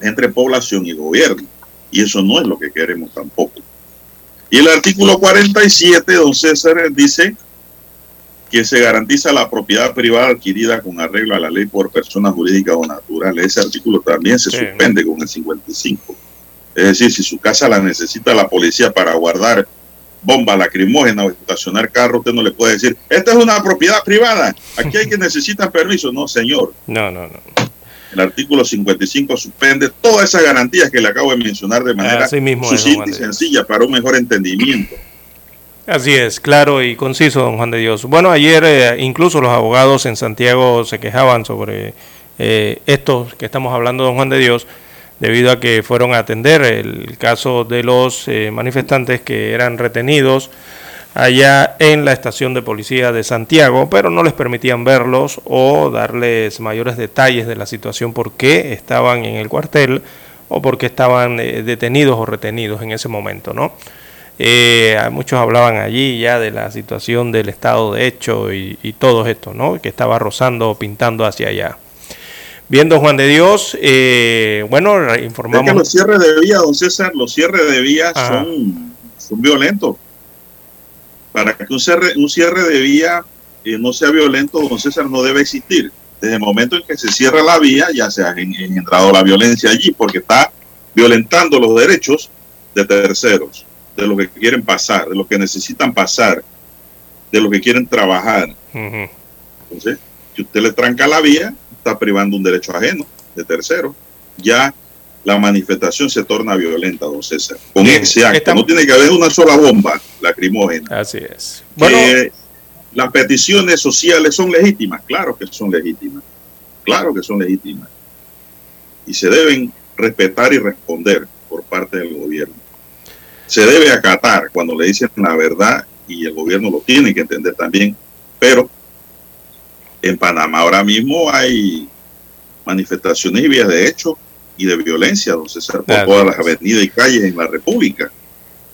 entre población y gobierno. Y eso no es lo que queremos tampoco. Y el artículo 47, don César, dice que se garantiza la propiedad privada adquirida con arreglo a la ley por personas jurídicas o naturales. Ese artículo también se suspende con el 55. Es decir, si su casa la necesita la policía para guardar bombas lacrimógenas o estacionar carro, usted no le puede decir, esta es una propiedad privada, aquí hay que necesitar permiso. No, señor. No, no, no. El artículo 55 suspende todas esas garantías que le acabo de mencionar de manera sucinta y sencilla para un mejor entendimiento. Así es, claro y conciso, don Juan de Dios. Bueno, ayer eh, incluso los abogados en Santiago se quejaban sobre eh, esto que estamos hablando, don Juan de Dios, debido a que fueron a atender el caso de los eh, manifestantes que eran retenidos allá en la estación de policía de Santiago, pero no les permitían verlos o darles mayores detalles de la situación, por qué estaban en el cuartel o por qué estaban detenidos o retenidos en ese momento, ¿no? Eh, muchos hablaban allí ya de la situación del Estado de Hecho y, todo esto, ¿no? Que estaba rozando o pintando hacia allá. Viendo Juan de Dios, eh, bueno, informamos... Es que los cierres de vía, don César, los cierres de vía son, son violentos. Para que un cierre, un cierre de vía eh, no sea violento, don César, no debe existir. Desde el momento en que se cierra la vía, ya se ha engendrado la violencia allí, porque está violentando los derechos de terceros de lo que quieren pasar, de lo que necesitan pasar, de lo que quieren trabajar. Entonces, si usted le tranca la vía, está privando un derecho ajeno de tercero. Ya la manifestación se torna violenta, don César. Con ese acto, no tiene que haber una sola bomba lacrimógena. Así es. Bueno, las peticiones sociales son legítimas, claro que son legítimas, claro que son legítimas. Y se deben respetar y responder por parte del gobierno se debe acatar cuando le dicen la verdad y el gobierno lo tiene que entender también. Pero en Panamá ahora mismo hay manifestaciones y vías de hecho y de violencia, don César, por todas las avenidas y calles en la República.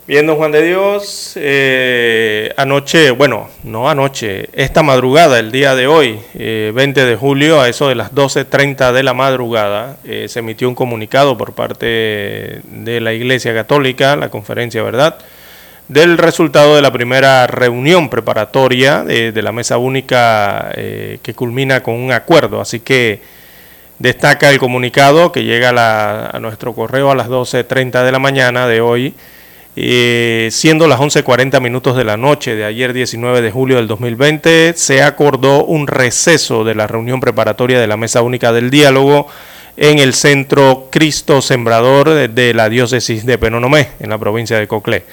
Bien, don Juan de Dios, eh, anoche, bueno, no anoche, esta madrugada, el día de hoy, 20 eh, de julio, a eso de las 12.30 de la madrugada, eh, se emitió un comunicado por parte de la Iglesia Católica, la conferencia, ¿verdad?, del resultado de la primera reunión preparatoria de la mesa única que culmina con un acuerdo. Así que destaca el comunicado que llega a, a nuestro correo a las 12.30 de la mañana de hoy eh, siendo las 11.40 minutos de la noche de ayer 19 de julio del 2020, se acordó un receso de la reunión preparatoria de la Mesa Única del Diálogo en el Centro Cristo Sembrador de la Diócesis de Penonomé, en la provincia de Coclé.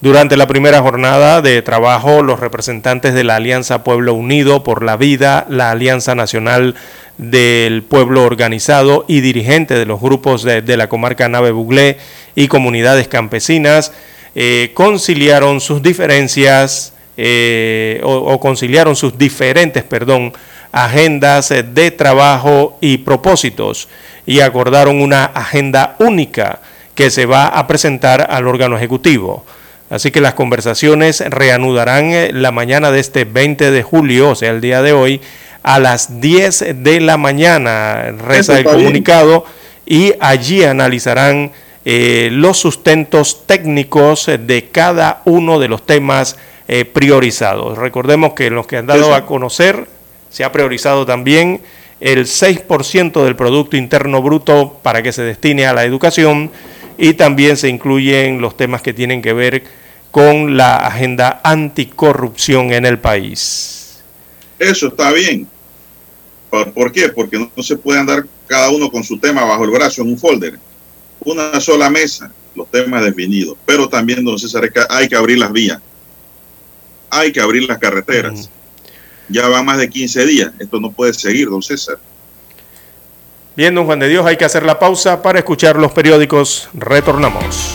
Durante la primera jornada de trabajo, los representantes de la Alianza Pueblo Unido por la Vida, la Alianza Nacional del Pueblo Organizado y dirigentes de los grupos de, la comarca Nave Buglé y comunidades campesinas eh, conciliaron sus diferencias eh, o, conciliaron sus diferentes, perdón, agendas de trabajo y propósitos y acordaron una agenda única que se va a presentar al órgano ejecutivo. Así que las conversaciones reanudarán eh, la mañana de este 20 de julio, o sea, el día de hoy, a las 10 de la mañana, reza el comunicado, y allí analizarán eh, los sustentos técnicos de cada uno de los temas eh, priorizados. Recordemos que los que han dado a conocer se ha priorizado también el 6% del Producto Interno Bruto para que se destine a la educación y también se incluyen los temas que tienen que ver con la agenda anticorrupción en el país. Eso está bien. ¿Por, qué? Porque no se puede andar cada uno con su tema bajo el brazo en un folder una sola mesa, los temas definidos. Pero también, don César, hay que abrir las vías. Hay que abrir las carreteras. Ya va más de 15 días. Esto no puede seguir, don César. Bien, don Juan de Dios, hay que hacer la pausa para escuchar los periódicos. Retornamos.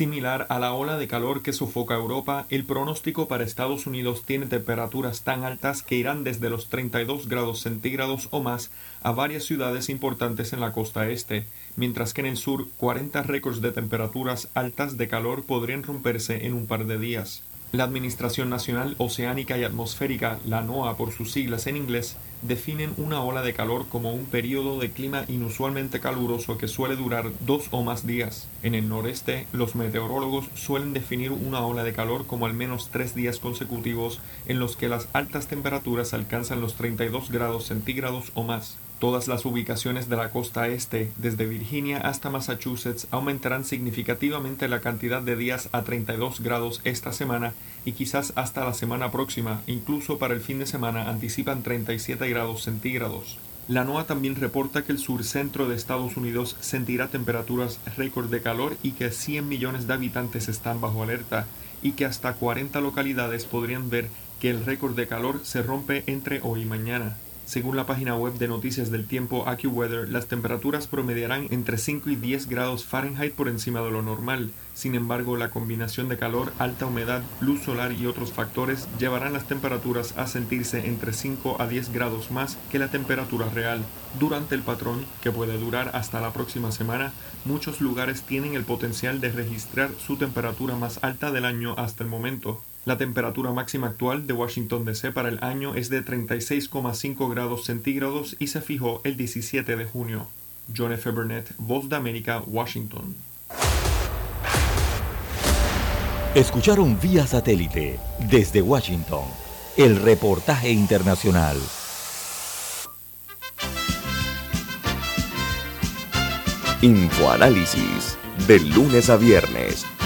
Similar a la ola de calor que sofoca Europa, el pronóstico para Estados Unidos tiene temperaturas tan altas que irán desde los 32 grados centígrados o más a varias ciudades importantes en la costa este, mientras que en el sur 40 récords de temperaturas altas de calor podrían romperse en un par de días. La Administración Nacional Oceánica y Atmosférica, la NOAA por sus siglas en inglés, definen una ola de calor como un periodo de clima inusualmente caluroso que suele durar dos o más días. En el noreste, los meteorólogos suelen definir una ola de calor como al menos tres días consecutivos en los que las altas temperaturas alcanzan los 32 grados centígrados o más. Todas las ubicaciones de la costa este, desde Virginia hasta Massachusetts, aumentarán significativamente la cantidad de días a 32 grados esta semana y quizás hasta la semana próxima, incluso para el fin de semana anticipan 37 grados centígrados. La NOAA también reporta que el sur centro de Estados Unidos sentirá temperaturas récord de calor y que 100 millones de habitantes están bajo alerta y que hasta 40 localidades podrían ver que el récord de calor se rompe entre hoy y mañana. Según la página web de noticias del tiempo AccuWeather, las temperaturas promediarán entre 5 y 10 grados Fahrenheit por encima de lo normal. Sin embargo, la combinación de calor, alta humedad, luz solar y otros factores llevarán las temperaturas a sentirse entre 5 a 10 grados más que la temperatura real. Durante el patrón, que puede durar hasta la próxima semana, muchos lugares tienen el potencial de registrar su temperatura más alta del año hasta el momento. La temperatura máxima actual de Washington DC para el año es de 36,5 grados centígrados y se fijó el 17 de junio. John F. Burnett, Voz de América, Washington. Escucharon vía satélite desde Washington el reportaje internacional. Infoanálisis, de lunes a viernes,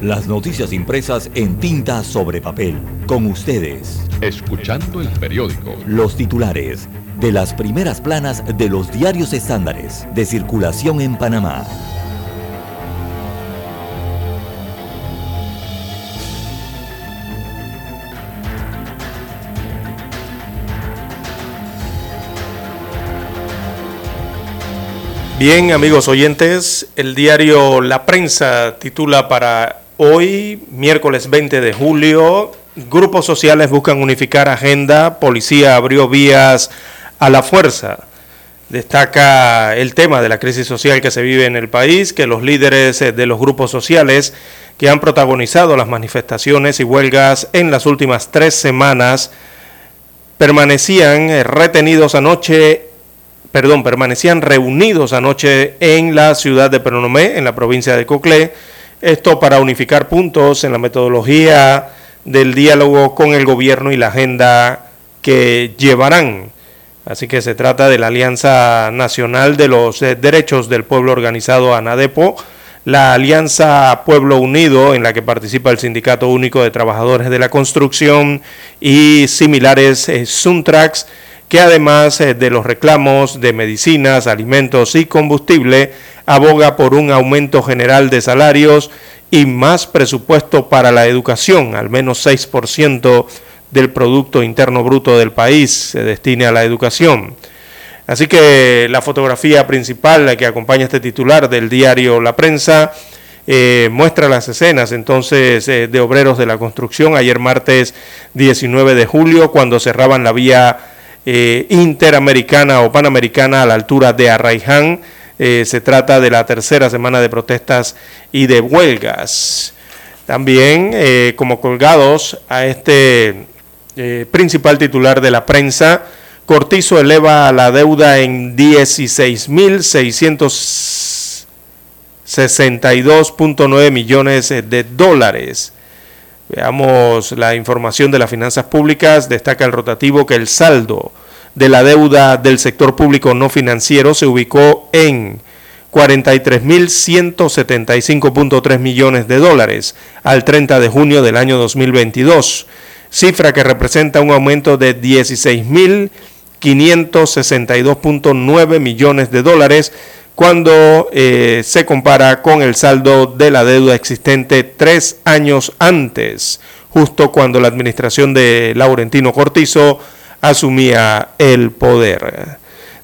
Las noticias impresas en tinta sobre papel. Con ustedes. Escuchando el periódico. Los titulares de las primeras planas de los diarios estándares de circulación en Panamá. Bien, amigos oyentes, el diario La Prensa titula para hoy, miércoles 20 de julio, grupos sociales buscan unificar agenda, policía abrió vías a la fuerza. Destaca el tema de la crisis social que se vive en el país, que los líderes eh, de los grupos sociales que han protagonizado las manifestaciones y huelgas en las últimas tres semanas permanecían eh, retenidos anoche perdón, permanecían reunidos anoche en la ciudad de Peronomé, en la provincia de Coclé, esto para unificar puntos en la metodología del diálogo con el gobierno y la agenda que llevarán. Así que se trata de la Alianza Nacional de los eh, Derechos del Pueblo Organizado ANADEPO, la Alianza Pueblo Unido, en la que participa el Sindicato Único de Trabajadores de la Construcción y similares eh, que además eh, de los reclamos de medicinas, alimentos y combustible, aboga por un aumento general de salarios y más presupuesto para la educación, al menos 6% del Producto Interno Bruto del país se destine a la educación. Así que la fotografía principal que acompaña este titular del diario La Prensa eh, muestra las escenas entonces eh, de obreros de la construcción ayer martes 19 de julio cuando cerraban la vía eh, interamericana o panamericana a la altura de Arraiján. se trata de la tercera semana de protestas y de huelgas. También como colgados a este principal titular de la prensa, Cortizo eleva la deuda en 16.662.9 millones de dólares. Veamos la información de las finanzas públicas. Destaca el rotativo que el saldo de la deuda del sector público no financiero se ubicó en 43.175.3 millones de dólares al 30 de junio del año 2022, cifra que representa un aumento de 16.000 562.9 millones de dólares cuando eh, se compara con el saldo de la deuda existente tres años antes, justo cuando la administración de Laurentino Cortizo asumía el poder.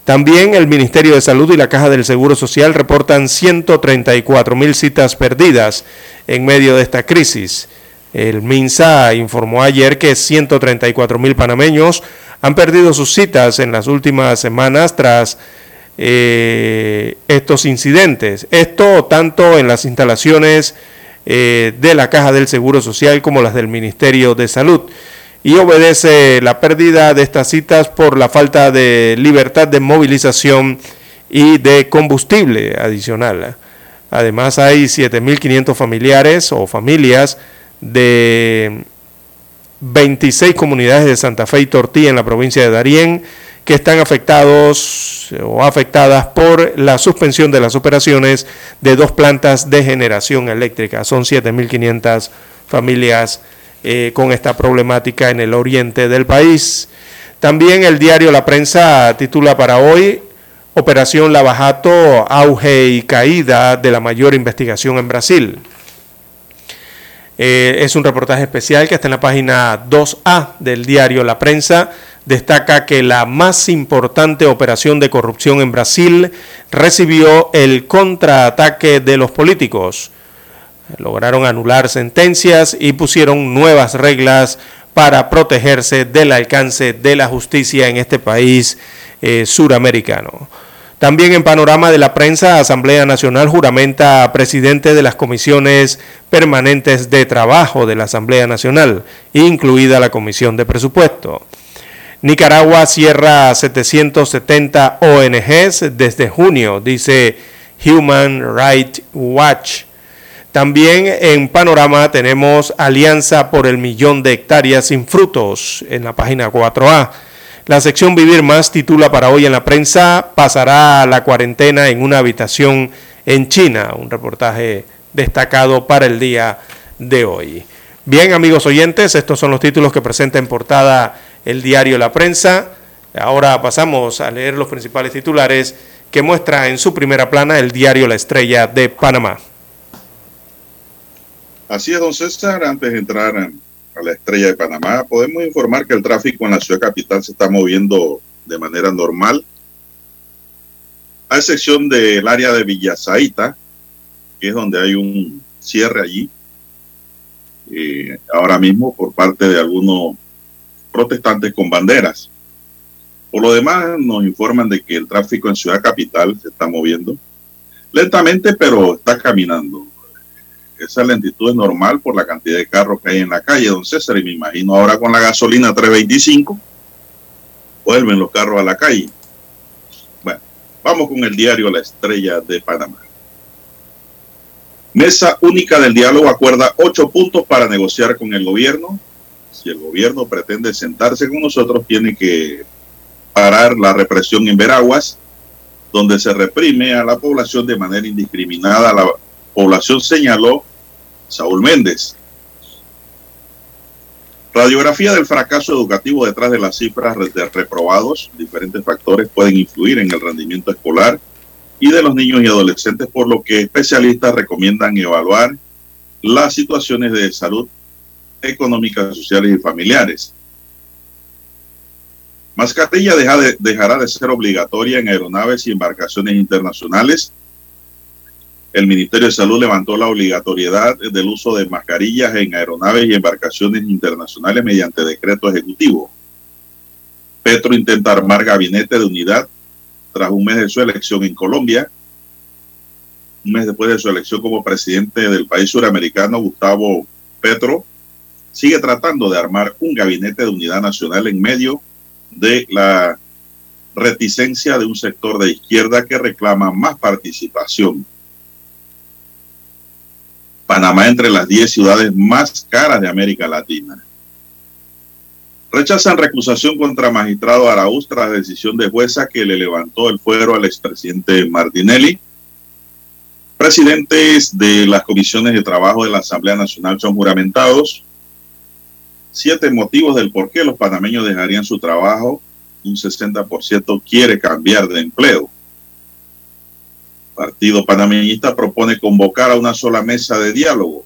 También el Ministerio de Salud y la Caja del Seguro Social reportan 134 mil citas perdidas en medio de esta crisis. El MINSA informó ayer que 134 mil panameños han perdido sus citas en las últimas semanas tras eh, estos incidentes. Esto tanto en las instalaciones eh, de la Caja del Seguro Social como las del Ministerio de Salud. Y obedece la pérdida de estas citas por la falta de libertad de movilización y de combustible adicional. Además hay 7.500 familiares o familias de 26 comunidades de Santa Fe y Tortilla en la provincia de Darién que están afectados o afectadas por la suspensión de las operaciones de dos plantas de generación eléctrica. Son 7.500 familias eh, con esta problemática en el oriente del país. También el diario La Prensa titula para hoy Operación Lavajato, auge y caída de la mayor investigación en Brasil. Eh, es un reportaje especial que está en la página 2A del diario La Prensa. Destaca que la más importante operación de corrupción en Brasil recibió el contraataque de los políticos. Lograron anular sentencias y pusieron nuevas reglas para protegerse del alcance de la justicia en este país eh, suramericano. También en panorama de la prensa, Asamblea Nacional juramenta presidente de las comisiones permanentes de trabajo de la Asamblea Nacional, incluida la Comisión de Presupuesto. Nicaragua cierra 770 ONGs desde junio, dice Human Rights Watch. También en panorama tenemos Alianza por el Millón de Hectáreas sin Frutos en la página 4A. La sección Vivir Más titula para hoy en la prensa, pasará la cuarentena en una habitación en China, un reportaje destacado para el día de hoy. Bien, amigos oyentes, estos son los títulos que presenta en portada el diario La Prensa. Ahora pasamos a leer los principales titulares que muestra en su primera plana el diario La Estrella de Panamá. Así es, don César, antes de entrar en a la estrella de Panamá, podemos informar que el tráfico en la ciudad capital se está moviendo de manera normal, a excepción del área de Villasaita, que es donde hay un cierre allí, eh, ahora mismo por parte de algunos protestantes con banderas. Por lo demás, nos informan de que el tráfico en Ciudad Capital se está moviendo lentamente, pero está caminando esa lentitud es normal por la cantidad de carros que hay en la calle, don César, y me imagino ahora con la gasolina 325, vuelven los carros a la calle. Bueno, vamos con el diario La Estrella de Panamá. Mesa única del diálogo acuerda ocho puntos para negociar con el gobierno. Si el gobierno pretende sentarse con nosotros, tiene que parar la represión en Veraguas, donde se reprime a la población de manera indiscriminada. La población señaló Saúl Méndez. Radiografía del fracaso educativo detrás de las cifras de reprobados. Diferentes factores pueden influir en el rendimiento escolar y de los niños y adolescentes, por lo que especialistas recomiendan evaluar las situaciones de salud económicas, sociales y familiares. Mascarilla deja de, dejará de ser obligatoria en aeronaves y embarcaciones internacionales. El Ministerio de Salud levantó la obligatoriedad del uso de mascarillas en aeronaves y embarcaciones internacionales mediante decreto ejecutivo. Petro intenta armar gabinete de unidad tras un mes de su elección en Colombia. Un mes después de su elección como presidente del país suramericano, Gustavo Petro sigue tratando de armar un gabinete de unidad nacional en medio de la reticencia de un sector de izquierda que reclama más participación. Panamá entre las 10 ciudades más caras de América Latina. Rechazan recusación contra magistrado Araúz tras decisión de jueza que le levantó el fuero al expresidente Martinelli. Presidentes de las comisiones de trabajo de la Asamblea Nacional son juramentados siete motivos del por qué los panameños dejarían su trabajo. Un 60% quiere cambiar de empleo. Partido panameñista propone convocar a una sola mesa de diálogo.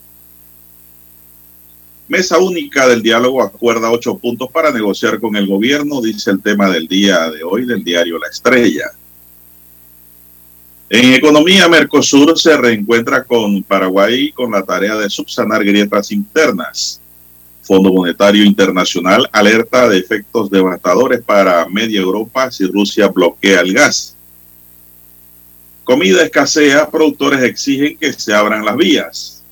Mesa única del diálogo acuerda ocho puntos para negociar con el gobierno, dice el tema del día de hoy del diario La Estrella. En economía, Mercosur se reencuentra con Paraguay con la tarea de subsanar grietas internas. Fondo Monetario Internacional alerta de efectos devastadores para media Europa si Rusia bloquea el gas. Comida escasea, productores exigen que se abran las vías.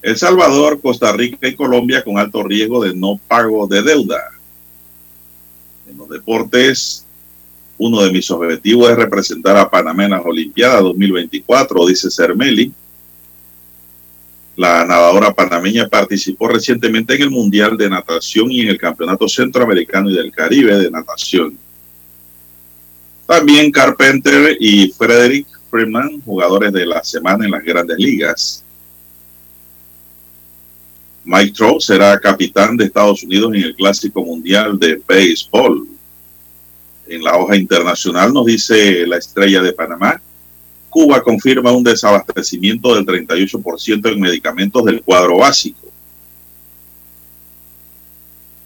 El Salvador, Costa Rica y Colombia con alto riesgo de no pago de deuda. En los deportes, uno de mis objetivos es representar a Panamá en las Olimpiadas 2024, dice Cermeli. La nadadora panameña participó recientemente en el Mundial de Natación y en el Campeonato Centroamericano y del Caribe de Natación. También Carpenter y Frederick Freeman, jugadores de la semana en las grandes ligas. Mike Trout será capitán de Estados Unidos en el Clásico Mundial de Béisbol. En la hoja internacional nos dice la estrella de Panamá Cuba confirma un desabastecimiento del 38% en medicamentos del cuadro básico.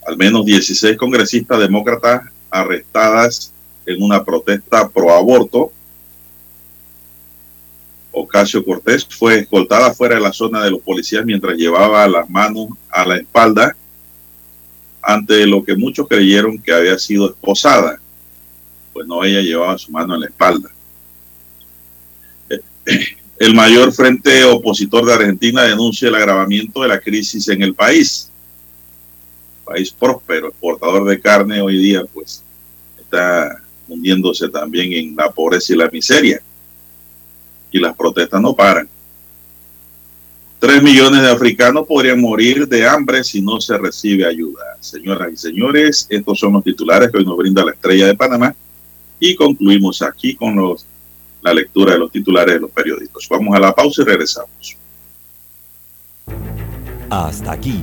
Al menos 16 congresistas demócratas arrestadas en una protesta pro aborto. Ocasio Cortés fue escoltada fuera de la zona de los policías mientras llevaba las manos a la espalda ante lo que muchos creyeron que había sido esposada. Pues no, ella llevaba su mano en la espalda el mayor frente opositor de Argentina denuncia el agravamiento de la crisis en el país. País próspero, exportador de carne hoy día, pues está hundiéndose también en la pobreza y la miseria. Y las protestas no paran. Tres millones de africanos podrían morir de hambre si no se recibe ayuda. Señoras y señores, estos son los titulares que hoy nos brinda la estrella de Panamá. Y concluimos aquí con los la lectura de los titulares de los periódicos. Vamos a la pausa y regresamos. Hasta aquí.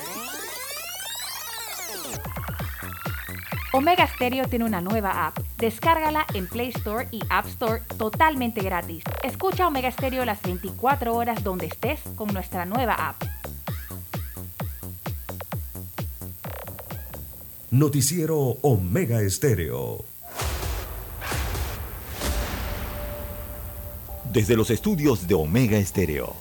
Omega Stereo tiene una nueva app. Descárgala en Play Store y App Store totalmente gratis. Escucha Omega Stereo las 24 horas donde estés con nuestra nueva app. Noticiero Omega Estéreo. Desde los estudios de Omega Estéreo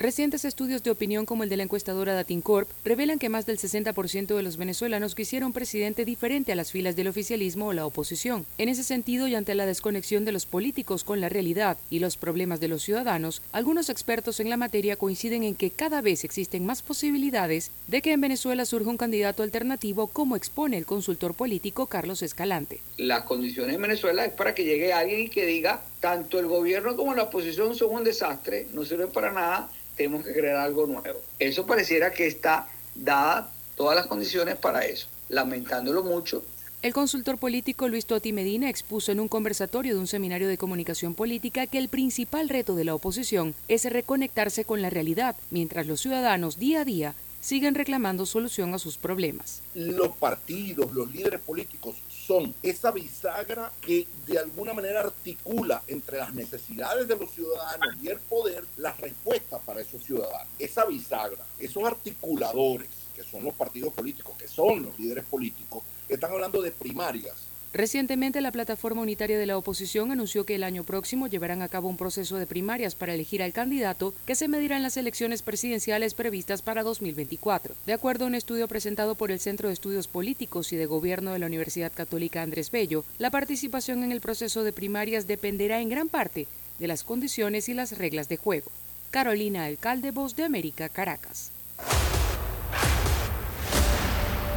Recientes estudios de opinión como el de la encuestadora Datincorp revelan que más del 60% de los venezolanos quisiera un presidente diferente a las filas del oficialismo o la oposición. En ese sentido, y ante la desconexión de los políticos con la realidad y los problemas de los ciudadanos, algunos expertos en la materia coinciden en que cada vez existen más posibilidades de que en Venezuela surja un candidato alternativo como expone el consultor político Carlos Escalante. Las condiciones en Venezuela es para que llegue alguien que diga, tanto el gobierno como la oposición son un desastre, no sirven para nada tenemos que crear algo nuevo. Eso pareciera que está dada todas las condiciones para eso, lamentándolo mucho. El consultor político Luis Totti Medina expuso en un conversatorio de un seminario de comunicación política que el principal reto de la oposición es reconectarse con la realidad, mientras los ciudadanos día a día siguen reclamando solución a sus problemas. Los partidos, los líderes políticos son esa bisagra que de alguna manera articula entre las necesidades de los ciudadanos y el poder las respuestas para esos ciudadanos. Esa bisagra, esos articuladores, que son los partidos políticos, que son los líderes políticos, están hablando de primarias, Recientemente, la plataforma unitaria de la oposición anunció que el año próximo llevarán a cabo un proceso de primarias para elegir al candidato que se medirá en las elecciones presidenciales previstas para 2024. De acuerdo a un estudio presentado por el Centro de Estudios Políticos y de Gobierno de la Universidad Católica Andrés Bello, la participación en el proceso de primarias dependerá en gran parte de las condiciones y las reglas de juego. Carolina Alcalde, Voz de América, Caracas.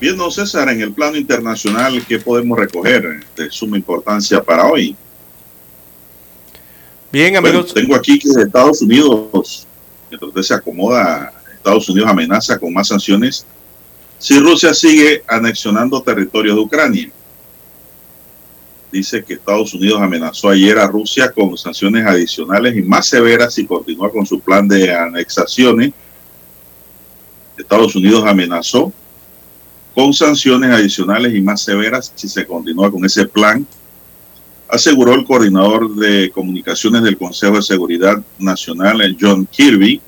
Bien, don César, en el plano internacional, ¿qué podemos recoger de suma importancia para hoy? Bien, amigos. tengo aquí que Estados Unidos, mientras usted se acomoda, Estados Unidos amenaza con más sanciones si Rusia sigue anexionando territorios de Ucrania. Dice que Estados Unidos amenazó ayer a Rusia con sanciones adicionales y más severas si continúa con su plan de anexaciones. Estados Unidos amenazó con sanciones adicionales y más severas si se continúa con ese plan, aseguró el coordinador de comunicaciones del Consejo de Seguridad Nacional, John Kirby,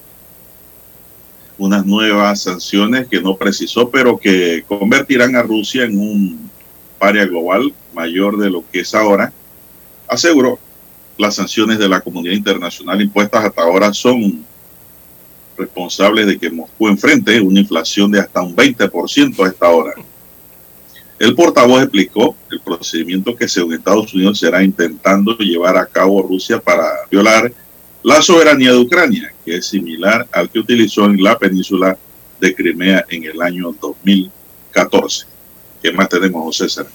unas nuevas sanciones que no precisó, pero que convertirán a Rusia en un paria global mayor de lo que es ahora. Aseguró, las sanciones de la comunidad internacional impuestas hasta ahora son responsables de que Moscú enfrente una inflación de hasta un 20% a esta hora. El portavoz explicó el procedimiento que según Estados Unidos será intentando llevar a cabo Rusia para violar la soberanía de Ucrania, que es similar al que utilizó en la península de Crimea en el año 2014. ¿Qué más tenemos, César?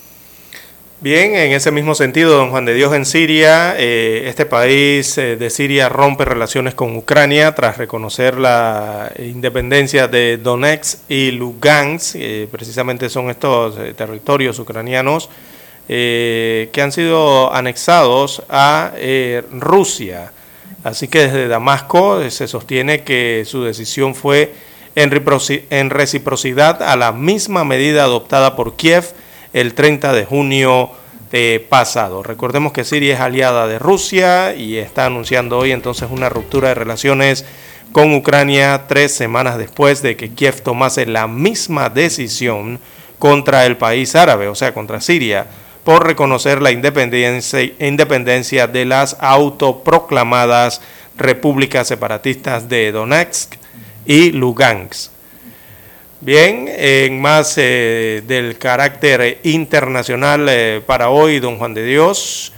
Bien, en ese mismo sentido, don Juan de Dios, en Siria, eh, este país eh, de Siria rompe relaciones con Ucrania tras reconocer la independencia de Donetsk y Lugansk, eh, precisamente son estos territorios ucranianos que han sido anexados a Rusia. Así que desde Damasco se sostiene que su decisión fue en reciprocidad a la misma medida adoptada por Kiev el 30 de junio pasado. Recordemos que Siria es aliada de Rusia y está anunciando hoy entonces una ruptura de relaciones con Ucrania tres semanas después de que Kiev tomase la misma decisión contra el país árabe, o sea, contra Siria, por reconocer la independencia, independencia de las autoproclamadas repúblicas separatistas de Donetsk y Lugansk. Bien, en más eh, del carácter internacional eh, para hoy, don Juan de Dios.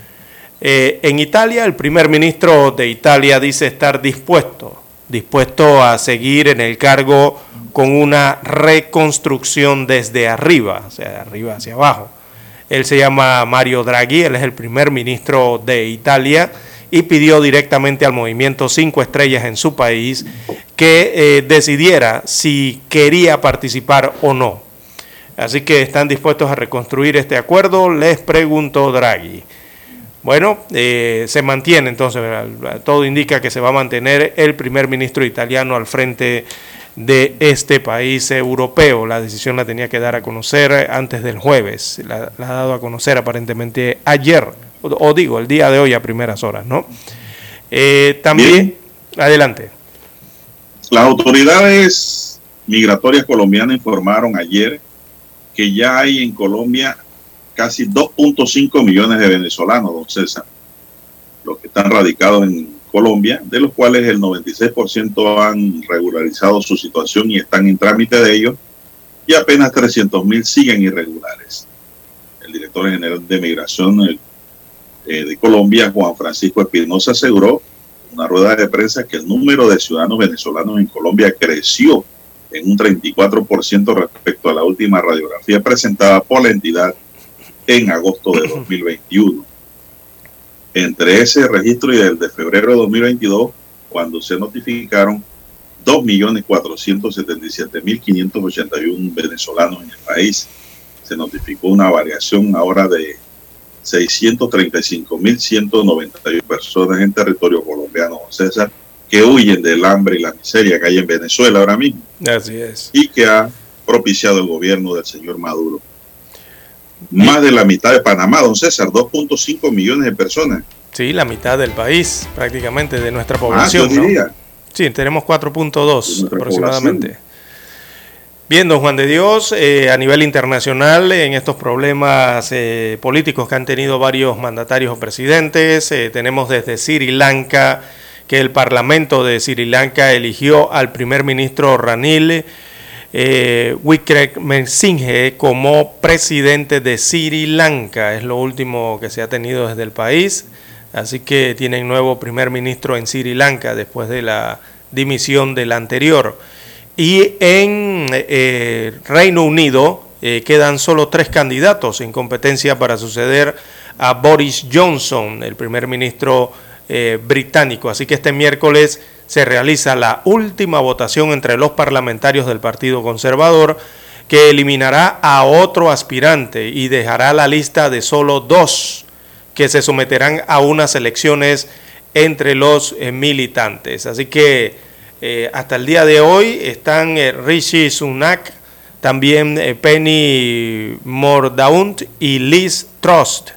Eh, en Italia, el primer ministro de Italia dice estar dispuesto, dispuesto a seguir en el cargo con una reconstrucción desde arriba, o sea, de arriba hacia abajo. Él se llama Mario Draghi, él es el primer ministro de Italia y pidió directamente al movimiento Cinco Estrellas en su país que eh, decidiera si quería participar o no. Así que están dispuestos a reconstruir este acuerdo, les preguntó Draghi. Bueno, eh, se mantiene entonces, todo indica que se va a mantener el primer ministro italiano al frente de este país europeo. La decisión la tenía que dar a conocer antes del jueves, la, ha dado a conocer aparentemente ayer, o, digo, el día de hoy a primeras horas, ¿no? Eh, también, adelante. Las autoridades migratorias colombianas informaron ayer que ya hay en Colombia casi 2.5 millones de venezolanos, don César, los que están radicados en Colombia, de los cuales el 96% han regularizado su situación y están en trámite de ello, y apenas 300 mil siguen irregulares. El director general de Migración eh, de Colombia, Juan Francisco Espinosa, aseguró una rueda de prensa que el número de ciudadanos venezolanos en Colombia creció en un 34% respecto a la última radiografía presentada por la entidad en agosto de 2021. Entre ese registro y el de febrero de 2022, cuando se notificaron 2.477.581 venezolanos en el país, se notificó una variación ahora de 635.191 personas en territorio colombiano, César, que huyen del hambre y la miseria que hay en Venezuela ahora mismo. Así es. Y que ha propiciado el gobierno del señor Maduro. Más de la mitad de Panamá, don César, 2.5 millones de personas. Sí, la mitad del país, prácticamente, de nuestra población. Sí, tenemos 4.2 aproximadamente. Bien, don Juan de Dios, eh, a nivel internacional, en estos problemas eh, políticos que han tenido varios mandatarios o presidentes, eh, tenemos desde Sri Lanka que el Parlamento de Sri Lanka eligió al primer ministro Ranil eh, Wickremesinghe como presidente de Sri Lanka. Es lo último que se ha tenido desde el país. Así que tienen nuevo primer ministro en Sri Lanka después de la dimisión del anterior. Y en eh, Reino Unido eh, quedan solo tres candidatos en competencia para suceder a Boris Johnson, el primer ministro eh, británico. Así que este miércoles se realiza la última votación entre los parlamentarios del Partido Conservador que eliminará a otro aspirante y dejará la lista de solo dos que se someterán a unas elecciones entre los militantes. Así que eh, hasta el día de hoy están eh, Rishi Sunak, también eh, Penny Mordaunt y Liz Trust.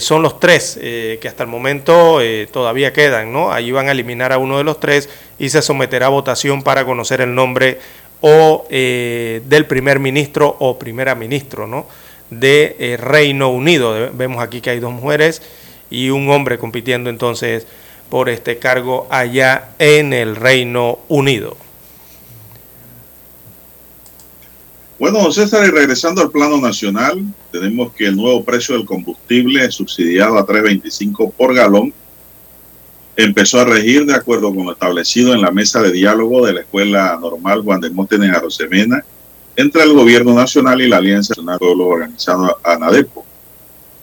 son los tres que hasta el momento todavía quedan, ¿no? Allí van a eliminar a uno de los tres y se someterá a votación para conocer el nombre o del primer ministro o primera ministro, ¿no? De Reino Unido. Vemos aquí que hay dos mujeres y un hombre compitiendo entonces por este cargo allá en el Reino Unido. Bueno, César, y regresando al plano nacional, tenemos que el nuevo precio del combustible subsidiado a 3.25 por galón empezó a regir de acuerdo con lo establecido en la mesa de diálogo de la Escuela Normal Juan de Móstenes Arosemena entre el Gobierno Nacional y la Alianza Nacional Pueblo Organizado ANADEPO.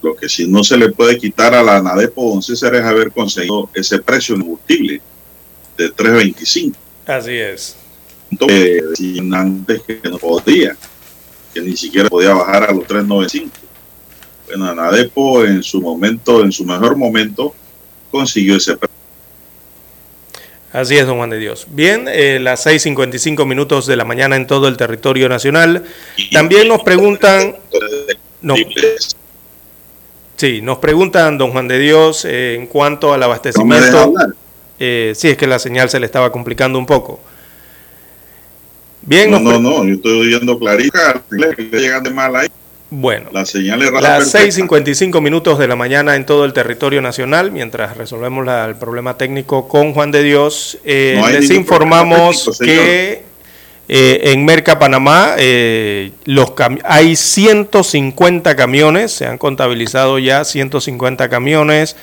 Lo que sí no se le puede quitar a la Nadepo Don César es haber conseguido ese precio combustible de 3.25. Así es. Entonces, antes que no podía, que ni siquiera podía bajar a los 3.95. Bueno, Nadepo en su momento, en su mejor momento, consiguió ese precio. Así es, don Juan de Dios. Bien, eh, las 6.55 minutos de la mañana en todo el territorio nacional. También nos preguntan... *laughs* No, sí, nos preguntan, don Juan de Dios, eh, en cuanto al abastecimiento... Eh, sí, es que la señal se le estaba complicando un poco. Bien, no, no, no, yo estoy oyendo clarita, llegan de mal ahí. Bueno, la señal es las 6.55 minutos de la mañana en todo el territorio nacional, mientras resolvemos el problema técnico con Juan de Dios, eh, les informamos que eh, en Merca, Panamá, eh, los hay 150 camiones, se han contabilizado ya 150 camiones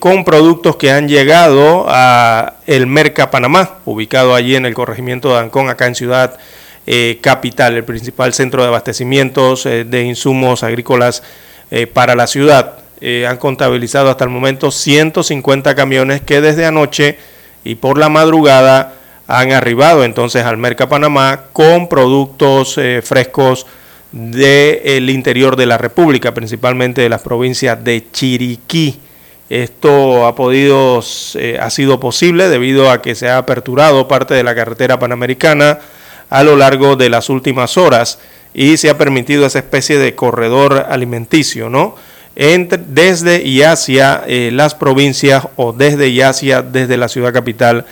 con productos que han llegado a el Merca, Panamá, ubicado allí en el corregimiento de Ancón, acá en Ciudad eh, capital, el principal centro de abastecimientos eh, de insumos agrícolas eh, para la ciudad. han contabilizado hasta el momento 150 camiones que desde anoche y por la madrugada han arribado entonces al Merca Panamá con productos frescos del interior de la República, principalmente de las provincias de Chiriquí. Esto ha podido, ha sido posible debido a que se ha aperturado parte de la carretera panamericana a lo largo de las últimas horas y se ha permitido esa especie de corredor alimenticio, ¿no? Entre, desde y hacia eh, las provincias o desde y hacia, desde la ciudad capital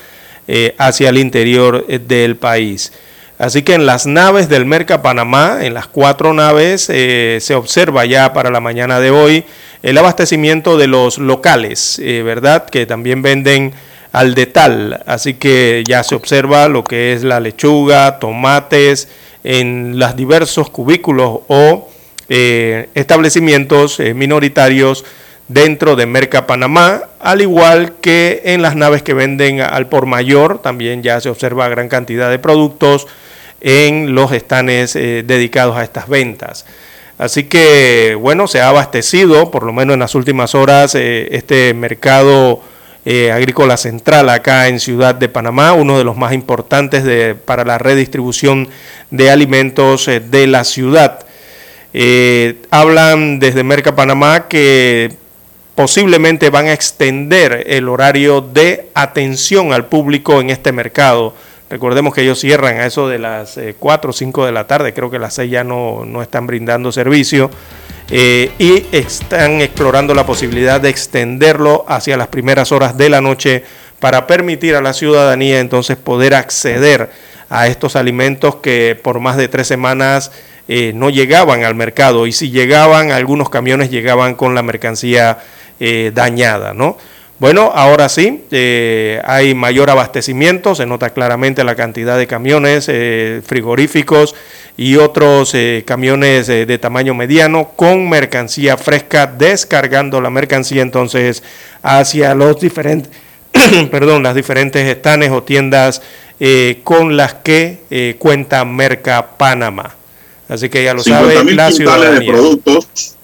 eh, hacia el interior eh, del país. Así que en las naves del Merca Panamá, en las cuatro naves, se observa ya para la mañana de hoy el abastecimiento de los locales, ¿verdad? Que también venden al detal. Así que ya se observa lo que es la lechuga, tomates en los diversos cubículos o eh, establecimientos eh, minoritarios dentro de Merca Panamá, al igual que en las naves que venden al por mayor, también ya se observa gran cantidad de productos en los estanes eh, dedicados a estas ventas. Así que, bueno, se ha abastecido, por lo menos en las últimas horas, este mercado eh, agrícola central acá en Ciudad de Panamá, uno de los más importantes de, para la redistribución de alimentos eh, de la ciudad. Eh, hablan desde Merca Panamá que posiblemente van a extender el horario de atención al público en este mercado. Recordemos que ellos cierran a eso de las 4 o 5 de la tarde, creo que las 6 ya no, no están brindando servicio. Eh, y están explorando la posibilidad de extenderlo hacia las primeras horas de la noche para permitir a la ciudadanía entonces poder acceder a estos alimentos que por más de tres semanas eh, no llegaban al mercado y si llegaban, algunos camiones llegaban con la mercancía eh, dañada, ¿no? Bueno, ahora sí, hay mayor abastecimiento, se nota claramente la cantidad de camiones frigoríficos y otros eh, camiones eh, de tamaño mediano con mercancía fresca, descargando la mercancía entonces hacia los diferentes, *clears throat* perdón, las diferentes estanes o tiendas eh, con las que cuenta Merca Panamá. Así que ya lo sabe la ciudadanía. De productos,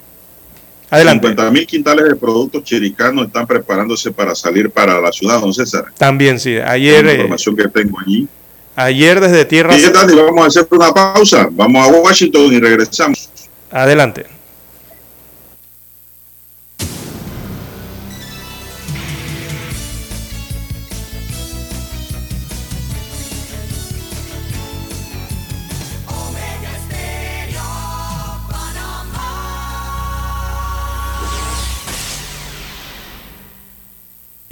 Adelante. 50 mil quintales de productos chiricanos están preparándose para salir para la ciudad, don César. También, sí. Ayer. La información que tengo allí. Ayer desde Tierra. Y vamos a hacer una pausa. Vamos a Washington y regresamos. Adelante.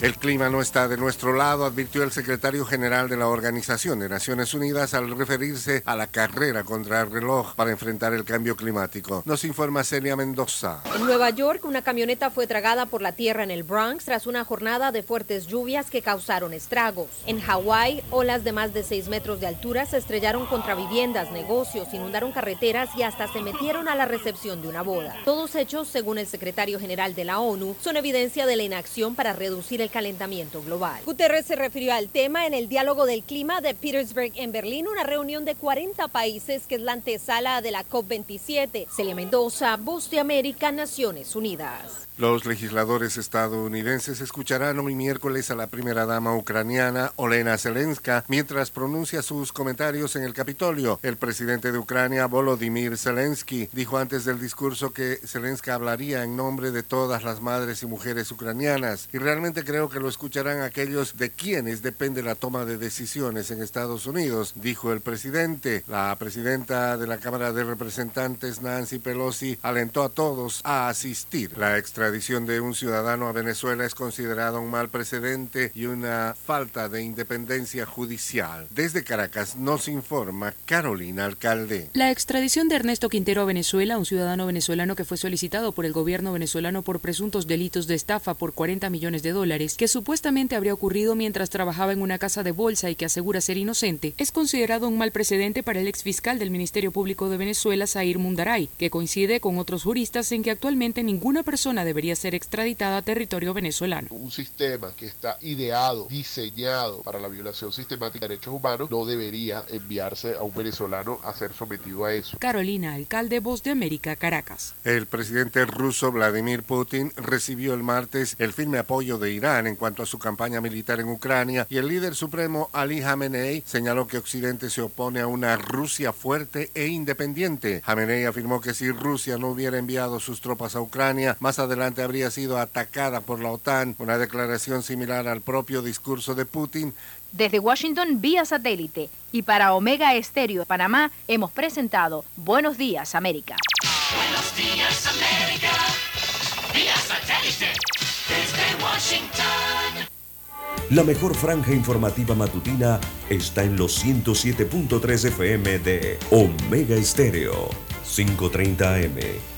El clima no está de nuestro lado, advirtió el secretario general de la Organización de Naciones Unidas al referirse a la carrera contra el reloj para enfrentar el cambio climático. Nos informa Celia Mendoza. En Nueva York, una camioneta fue tragada por la tierra en el Bronx tras una jornada de fuertes lluvias que causaron estragos. En Hawái, olas de más de 6 metros de altura se estrellaron contra viviendas, negocios, inundaron carreteras y hasta se metieron a la recepción de una boda. Todos hechos, según el secretario general de la ONU, son evidencia de la inacción para reducir el calentamiento global. Guterres se refirió al tema en el diálogo del clima de Petersburg en Berlín, una reunión de 40 países que es la antesala de la COP27. Celia Mendoza, Voz de América, Naciones Unidas. Los legisladores estadounidenses escucharán hoy miércoles a la primera dama ucraniana, Olena Zelenska, mientras pronuncia sus comentarios en el Capitolio. El presidente de Ucrania, Volodymyr Zelensky, dijo antes del discurso que Zelenska hablaría en nombre de todas las madres y mujeres ucranianas. Y realmente creo que lo escucharán aquellos de quienes depende la toma de decisiones en Estados Unidos, dijo el presidente. La presidenta de la Cámara de Representantes, Nancy Pelosi, alentó a todos a asistir. La extradición de un ciudadano a Venezuela es considerada un mal precedente y una falta de independencia judicial. Desde Caracas nos informa Carolina Alcalde. La extradición de Ernesto Quintero a Venezuela, un ciudadano venezolano que fue solicitado por el gobierno venezolano por presuntos delitos de estafa por 40 millones de dólares, que supuestamente habría ocurrido mientras trabajaba en una casa de bolsa y que asegura ser inocente, es considerado un mal precedente para el exfiscal del Ministerio Público de Venezuela, Zair Mundaray, que coincide con otros juristas en que actualmente ninguna persona debería ser extraditada a territorio venezolano. Un sistema que está ideado, diseñado para la violación sistemática de derechos humanos, no debería enviarse a un venezolano a ser sometido a eso. Carolina, alcalde Voz de América, Caracas. El presidente ruso Vladimir Putin recibió el martes el firme apoyo de Irán en cuanto a su campaña militar en Ucrania y el líder supremo Ali Khamenei señaló que Occidente se opone a una Rusia fuerte e independiente. Khamenei afirmó que si Rusia no hubiera enviado sus tropas a Ucrania, más adelante habría sido atacada por la OTAN, una declaración similar al propio discurso de Putin Desde Washington vía satélite y para Omega Estéreo de Panamá hemos presentado Buenos Días América. Buenos días, América. Vía satélite. Desde Washington. La mejor franja informativa matutina está en los 107.3 FM de Omega Estéreo. 5.30 AM.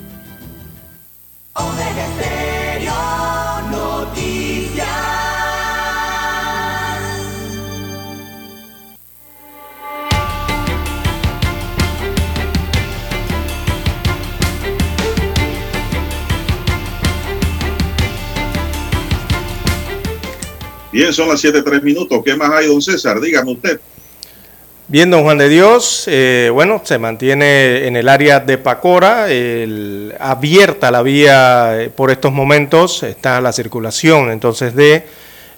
Estéreo Noticias. Bien, son las 7, 3 minutos. ¿Qué más hay, don César? Dígame usted. Bien, don Juan de Dios, eh, bueno, se mantiene en el área de Pacora, abierta la vía eh, por estos momentos, está la circulación entonces de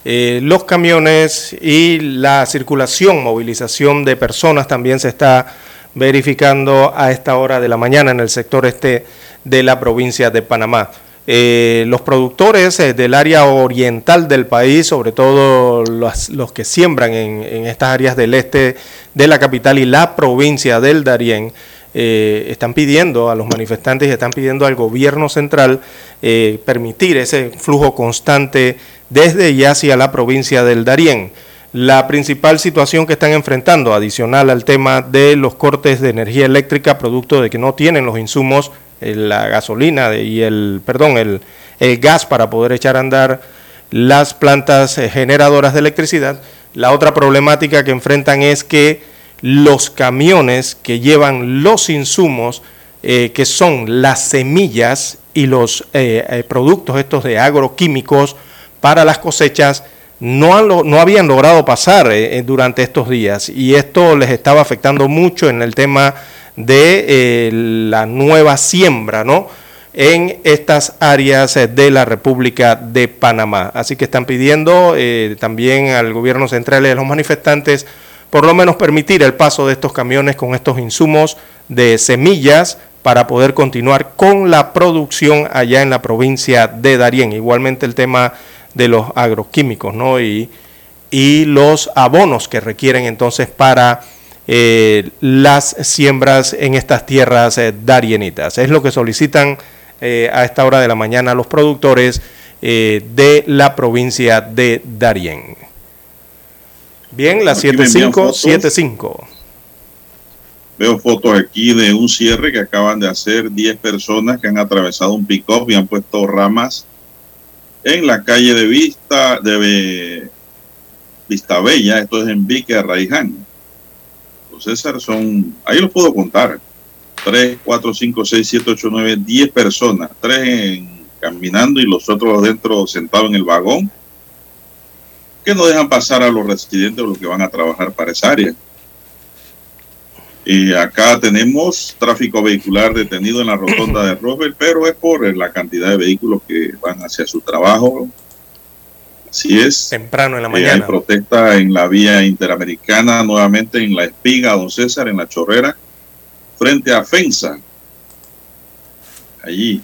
eh, los camiones y la circulación, movilización de personas también se está verificando a esta hora de la mañana en el sector este de la provincia de Panamá. Eh, los productores eh, del área oriental del país, sobre todo los, que siembran en, estas áreas del este de la capital y la provincia del Darién, eh, están pidiendo a los manifestantes y están pidiendo al gobierno central permitir ese flujo constante desde y hacia la provincia del Darién. La principal situación que están enfrentando, adicional al tema de los cortes de energía eléctrica, producto de que no tienen los insumos, la gasolina y el, perdón, el, el gas para poder echar a andar las plantas eh, generadoras de electricidad. La otra problemática que enfrentan es que los camiones que llevan los insumos eh, que son las semillas y los eh, eh, productos estos de agroquímicos para las cosechas no, han no habían logrado pasar durante estos días y esto les estaba afectando mucho en el tema de la nueva siembra, ¿no? en estas áreas de la República de Panamá. Así que están pidiendo también al gobierno central y a los manifestantes por lo menos permitir el paso de estos camiones con estos insumos de semillas para poder continuar con la producción allá en la provincia de Darién. Igualmente el tema de los agroquímicos ¿no? y, y los abonos que requieren entonces para eh, las siembras en estas tierras eh, darienitas. Es lo que solicitan eh, a esta hora de la mañana los productores de la provincia de Darién. Bien, las 7575. Veo fotos aquí de un cierre que acaban de hacer 10 personas que han atravesado un pick-up y han puesto ramas en la calle de Vista de Vista Bella, esto es en Vique Raiján. César son, ahí los puedo contar, 3, 4, 5, 6, 7, 8, 9, 10 personas, 3 caminando y los otros dentro sentados en el vagón que no dejan pasar a los residentes o los que van a trabajar para esa área. Y acá tenemos tráfico vehicular detenido en la rotonda de Robert, pero es por la cantidad de vehículos que van hacia su trabajo. Así es. Temprano en la Eh, mañana. hay protesta en la vía interamericana, nuevamente en la espiga, don César, en la chorrera, frente a FENSA. Allí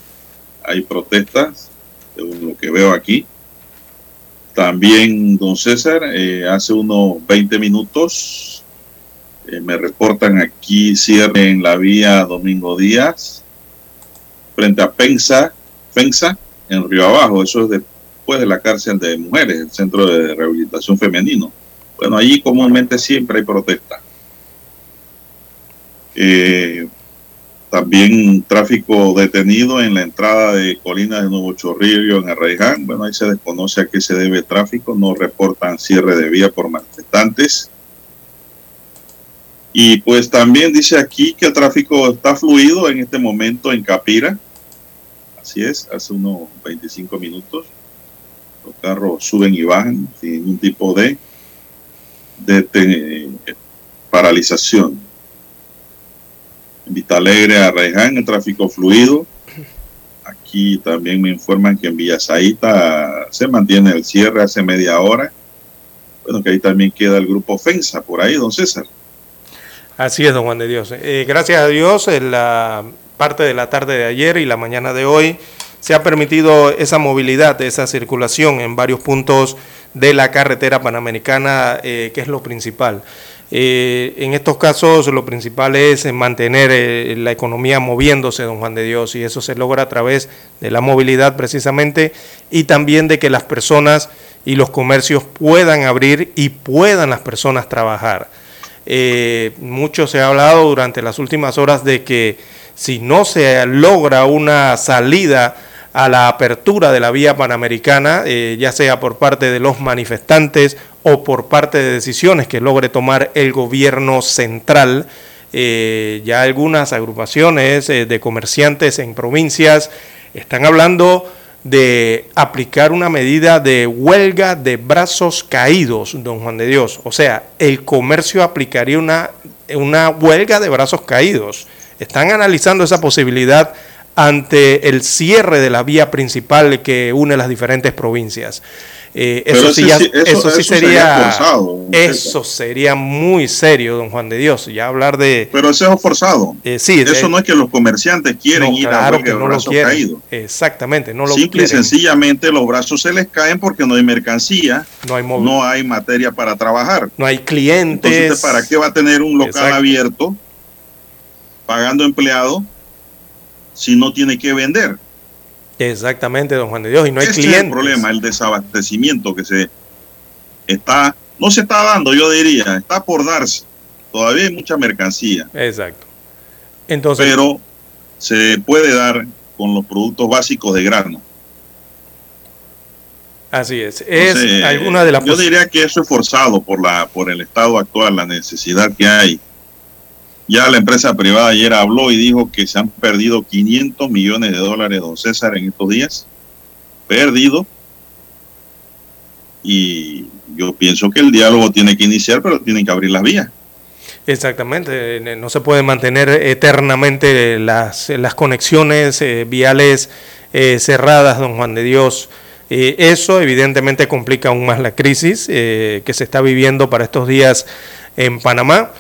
hay protestas, según lo que veo aquí. También, don César, eh, hace unos 20 minutos eh, me reportan aquí cierre en la vía Domingo Díaz, frente a Pensa, Pensa, en Río Abajo. Eso es de la cárcel de mujeres, el centro de rehabilitación femenino. Bueno, allí comúnmente siempre hay protesta. Eh, también tráfico detenido en la entrada de Colinas de Nuevo Chorrillo en Arraiján. Bueno, ahí se desconoce a qué se debe tráfico. No reportan cierre de vía por manifestantes. Y pues también dice aquí que el tráfico está fluido en este momento en Capira. Así es, hace unos 25 minutos. Los carros suben y bajan sin ningún tipo de, de te- paralización. En Vitalegre, Arraiján, el tráfico fluido. Aquí también me informan que en Villasaita se mantiene el cierre hace media hora. Bueno, que ahí también queda el grupo FENSA por ahí, don César. Así es, don Juan de Dios. Eh, gracias a Dios, en la parte de la tarde de ayer y la mañana de hoy se ha permitido esa movilidad, esa circulación en varios puntos de la carretera panamericana, eh, que es lo principal. Eh, en estos casos lo principal es mantener eh, la economía moviéndose, don Juan de Dios, y eso se logra a través de la movilidad precisamente y también de que las personas y los comercios puedan abrir y puedan las personas trabajar. Mucho se ha hablado durante las últimas horas de que si no se logra una salida a la apertura de la vía panamericana, eh, ya sea por parte de los manifestantes o por parte de decisiones que logre tomar el gobierno central, eh, ya algunas agrupaciones eh, de comerciantes en provincias están hablando de aplicar una medida de huelga de brazos caídos, don Juan de Dios. O sea, el comercio aplicaría una, una huelga de brazos caídos. Están analizando esa posibilidad ante el cierre de la vía principal que une las diferentes provincias. Eh, eso sí, ya- eso- eso sí eso sería sería, forzado, don eso sería muy serio, don Juan de Dios. Ya hablar de, Pero eso es forzado. eh, sí, Eso eh, no es que los comerciantes quieren no, ir a claro huelga que no lo brazos quieren. caídos. Exactamente, no lo Simple y quieren. sencillamente los brazos se les caen porque no hay mercancía, No hay, móvil- no hay materia para trabajar. no hay clientes. Entonces, ¿para qué va a tener un local Exacto. abierto pagando empleados si no tiene que vender? Exactamente, don Juan de Dios, y no hay Ese es clientes. el problema, el desabastecimiento que se está, no se está dando, yo diría, está por darse. Todavía hay mucha mercancía, Exacto. Entonces, pero se puede dar con los productos básicos de grano. así es. Es Entonces, alguna de las Yo diría que eso es forzado por la por el estado actual, la necesidad que hay Ya la empresa privada ayer habló y dijo que se han perdido 500 millones de dólares, don César, en estos días. Perdido. Y yo pienso que el diálogo tiene que iniciar, pero tienen que abrir las vías. Exactamente, no se pueden mantener eternamente las, las conexiones eh, viales eh, cerradas, don Juan de Dios. Eh, eso evidentemente complica aún más la crisis que se está viviendo para estos días en Panamá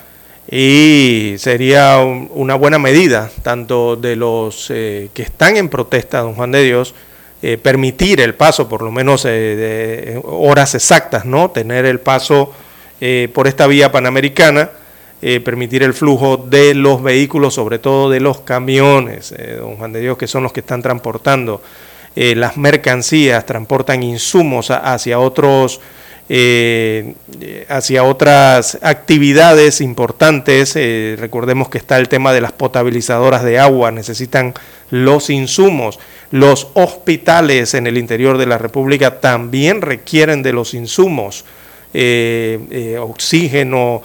y sería un- una buena medida tanto de los eh, que están en protesta, don Juan de Dios, eh, permitir el paso, por lo menos eh, de horas exactas, ¿no? Tener el paso eh, por esta vía panamericana, eh, permitir el flujo de los vehículos, sobre todo de los camiones, eh, don Juan de Dios, que son los que están transportando eh, las mercancías, transportan insumos hacia otros eh, hacia otras actividades importantes. eh, recordemos que está el tema de las potabilizadoras de agua, necesitan los insumos. Los hospitales en el interior de la República también requieren de los insumos, eh, oxígeno,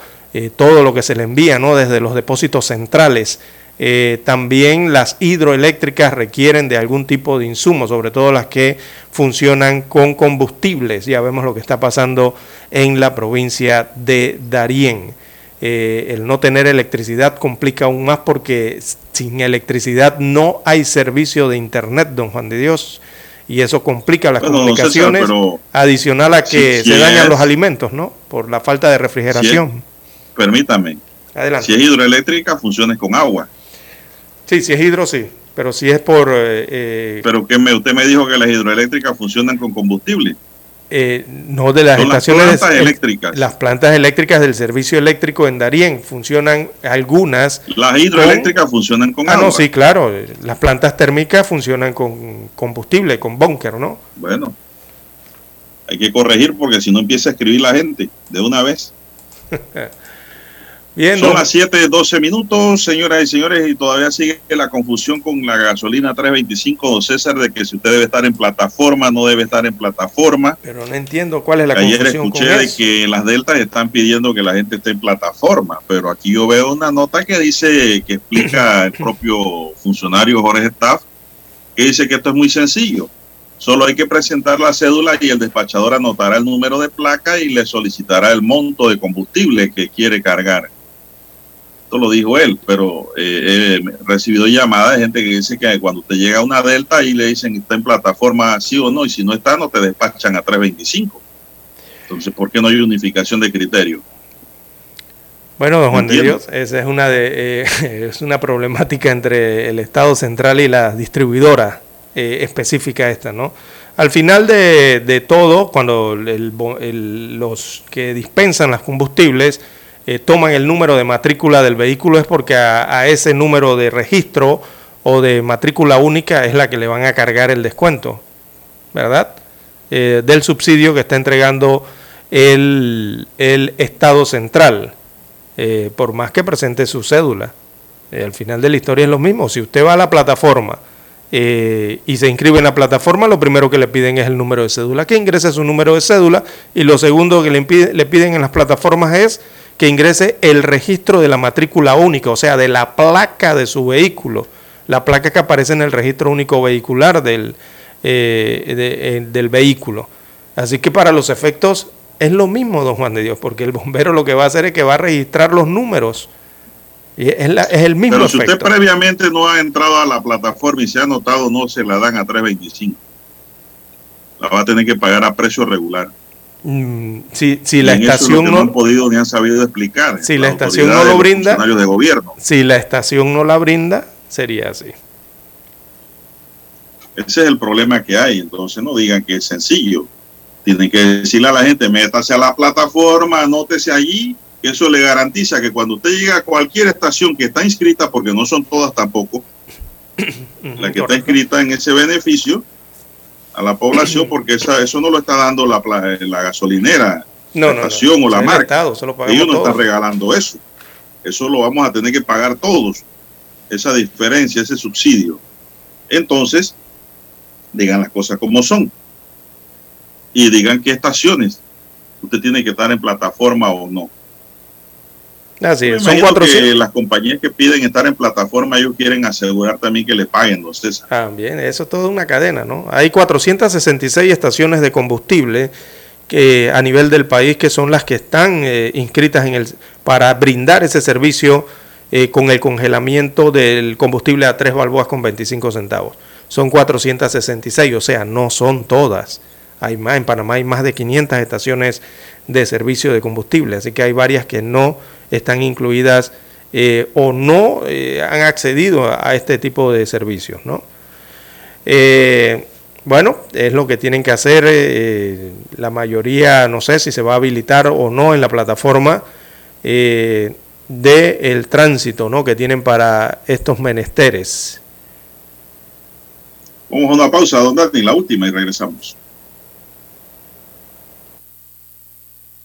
todo lo que se le envía ¿no? desde los depósitos centrales. Eh, también las hidroeléctricas requieren de algún tipo de insumo, sobre todo las que funcionan con combustibles. Ya vemos lo que está pasando en la provincia de Darién. Eh, el no tener electricidad complica aún más porque sin electricidad no hay servicio de internet, don Juan de Dios, y eso complica las Bueno, don César, comunicaciones, adicional a que si- se dañan es- los alimentos, ¿no? Por la falta de refrigeración. Permítame. Adelante. Si es hidroeléctrica, funcione con agua. Sí, si es hidro, sí, pero si es por... eh, eh, Pero que me, usted me dijo que las hidroeléctricas funcionan con combustible. eh, no de las Son las estaciones plantas el- eléctricas. Las plantas eléctricas del servicio eléctrico en Darién funcionan algunas. Las hidroeléctricas funcionan con Ah, agua. no, sí, claro. Las plantas térmicas funcionan con combustible, con búnker, ¿no? Bueno, hay que corregir porque si no empieza a escribir la gente de una vez. *laughs* Bien, Son las 7, 12 minutos, señoras y señores, y todavía sigue la confusión con la gasolina 325, don César, de que si usted debe estar en plataforma, no debe estar en plataforma. Pero no entiendo cuál es la Ayer confusión escuché con eso. que las deltas están pidiendo que la gente esté en plataforma, pero aquí yo veo una nota que dice, que explica el *laughs* propio funcionario Jorge Staff, que dice que esto es muy sencillo. Solo hay que presentar la cédula y el despachador anotará el número de placa y le solicitará el monto de combustible que quiere cargar. Esto lo dijo él, pero eh, he recibido llamadas de gente que dice que cuando usted llega a una delta y le dicen está en plataforma sí o no, y si no está, no te despachan a 325. Entonces, ¿por qué no hay unificación de criterio? Bueno, don Juan de. Dios, esa es una, de, eh, *laughs* es una problemática entre el Estado central y la distribuidora eh, específica esta, ¿no? Al final de, de todo, cuando el bo- el- los que dispensan los combustibles eh, toman el número de matrícula del vehículo es porque a, ese número de registro o de matrícula única es la que le van a cargar el descuento, ¿verdad? Eh, del subsidio que está entregando el, Estado central eh, por más que presente su cédula. Al final de la historia es lo mismo. Si usted va a la plataforma eh, y se inscribe en la plataforma, lo primero que le piden es el número de cédula, que ingrese su número de cédula y lo segundo que le, le piden en las plataformas es que ingrese el registro de la matrícula única, o sea, de la placa de su vehículo, la placa que aparece en el registro único vehicular del, eh, eh, del vehículo. Así que para los efectos es lo mismo, don Juan de Dios, porque el bombero lo que va a hacer es que va a registrar los números. Y es, la- es el mismo Pero si usted previamente no ha entrado a la plataforma y se ha anotado, no se la dan a 325. La va a tener que pagar a precio regular. Mm, si, si la es estación que no han no, podido ni han sabido explicar. si la estación no lo brinda, funcionarios de gobierno. si la estación no la brinda, sería así. Ese es el problema que hay. Entonces no digan que es sencillo. Tienen que decirle a la gente, métase a la plataforma, anótese allí, que eso le garantiza que cuando usted llega a cualquier estación que está inscrita, porque no son todas tampoco, la que está inscrita en ese beneficio a la población, porque esa, eso no lo está dando la, pla- la gasolinera, No, la no, no. estación o la marca. Estado, lo Ellos no están regalando eso. Eso lo vamos a tener que pagar todos. Esa diferencia, ese subsidio. Entonces, digan las cosas como son. Y digan qué estaciones usted tiene que estar en plataforma o no. Así Me es, son imagino 400. que las compañías que piden estar en plataforma, ellos quieren asegurar también que le paguen, don César. También, eso es toda una cadena, ¿no? Hay 466 estaciones de combustible que a nivel del país que son las que están eh, inscritas en el para brindar ese servicio eh, con el congelamiento del combustible a tres balboas con 25 centavos. Son 466, o sea, no son todas. Hay más, en Panamá hay más de 500 estaciones de servicio de combustible, así que hay varias que no están incluidas eh, o no eh, han accedido a, este tipo de servicios, ¿no? Eh, bueno, es lo que tienen que hacer. la mayoría, no sé si se va a habilitar o no en la plataforma del tránsito ¿no? que tienen para estos menesteres. Vamos a una pausa, don Dani, la última y regresamos.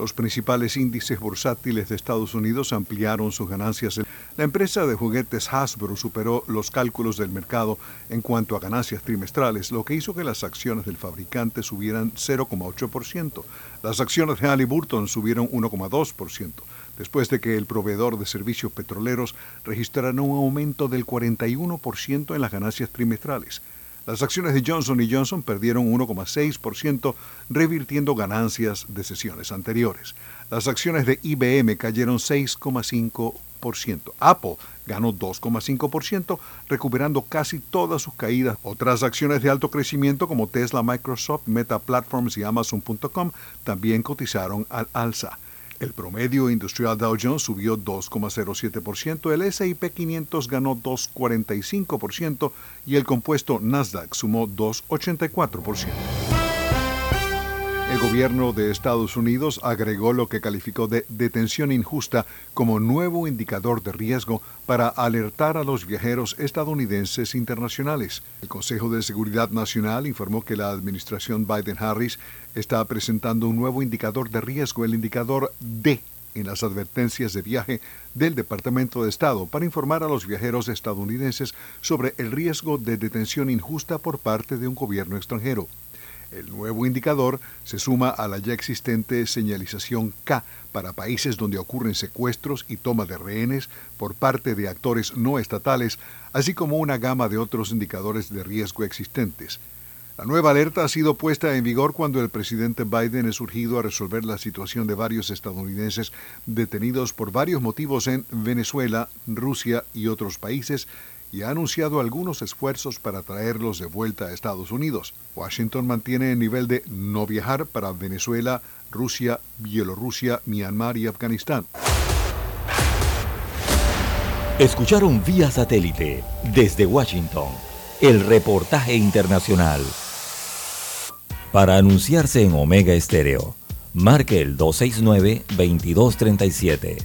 Los principales índices bursátiles de Estados Unidos ampliaron sus ganancias. La empresa de juguetes Hasbro superó los cálculos del mercado en cuanto a ganancias trimestrales, lo que hizo que las acciones del fabricante subieran 0,8%. Las acciones de Halliburton subieron 1,2%, después de que el proveedor de servicios petroleros registrara un aumento del 41% en las ganancias trimestrales. Las acciones de Johnson Johnson perdieron 1,6%, revirtiendo ganancias de sesiones anteriores. Las acciones de IBM cayeron 6,5%. Apple ganó 2,5%, recuperando casi todas sus caídas. Otras acciones de alto crecimiento como Tesla, Microsoft, Meta Platforms y Amazon.com también cotizaron al alza. El promedio industrial Dow Jones subió 2,07%, el S&P 500 ganó 2,45% y el compuesto Nasdaq sumó 2,84%. Gobierno de Estados Unidos agregó lo que calificó de detención injusta como nuevo indicador de riesgo para alertar a los viajeros estadounidenses internacionales. El Consejo de Seguridad Nacional informó que la administración Biden-Harris está presentando un nuevo indicador de riesgo, el indicador D, en las advertencias de viaje del Departamento de Estado para informar a los viajeros estadounidenses sobre el riesgo de detención injusta por parte de un gobierno extranjero. El nuevo indicador se suma a la ya existente señalización K para países donde ocurren secuestros y toma de rehenes por parte de actores no estatales, así como una gama de otros indicadores de riesgo existentes. La nueva alerta ha sido puesta en vigor cuando el presidente Biden es urgido a resolver la situación de varios estadounidenses detenidos por varios motivos en Venezuela, Rusia y otros países y ha anunciado algunos esfuerzos para traerlos de vuelta a Estados Unidos. Washington mantiene el nivel de no viajar para Venezuela, Rusia, Bielorrusia, Myanmar y Afganistán. Escucharon vía satélite desde Washington el reportaje internacional. Para anunciarse en Omega Estéreo, marque el 269-2237.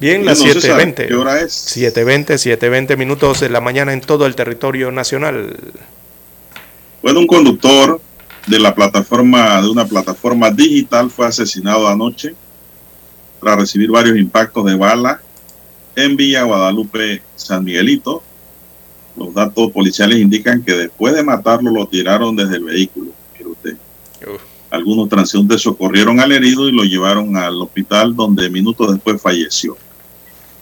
Bien, las Bueno, César, 7.20. ¿qué hora es? 7.20, 7.20 minutos de la mañana en todo el territorio nacional. Bueno, un conductor de la plataforma, de una plataforma digital fue asesinado anoche tras recibir varios impactos de bala en Villa Guadalupe, San Miguelito. Los datos policiales indican que después de matarlo lo tiraron desde el vehículo. Mire usted. Algunos transeúntes socorrieron al herido y lo llevaron al hospital donde minutos después falleció.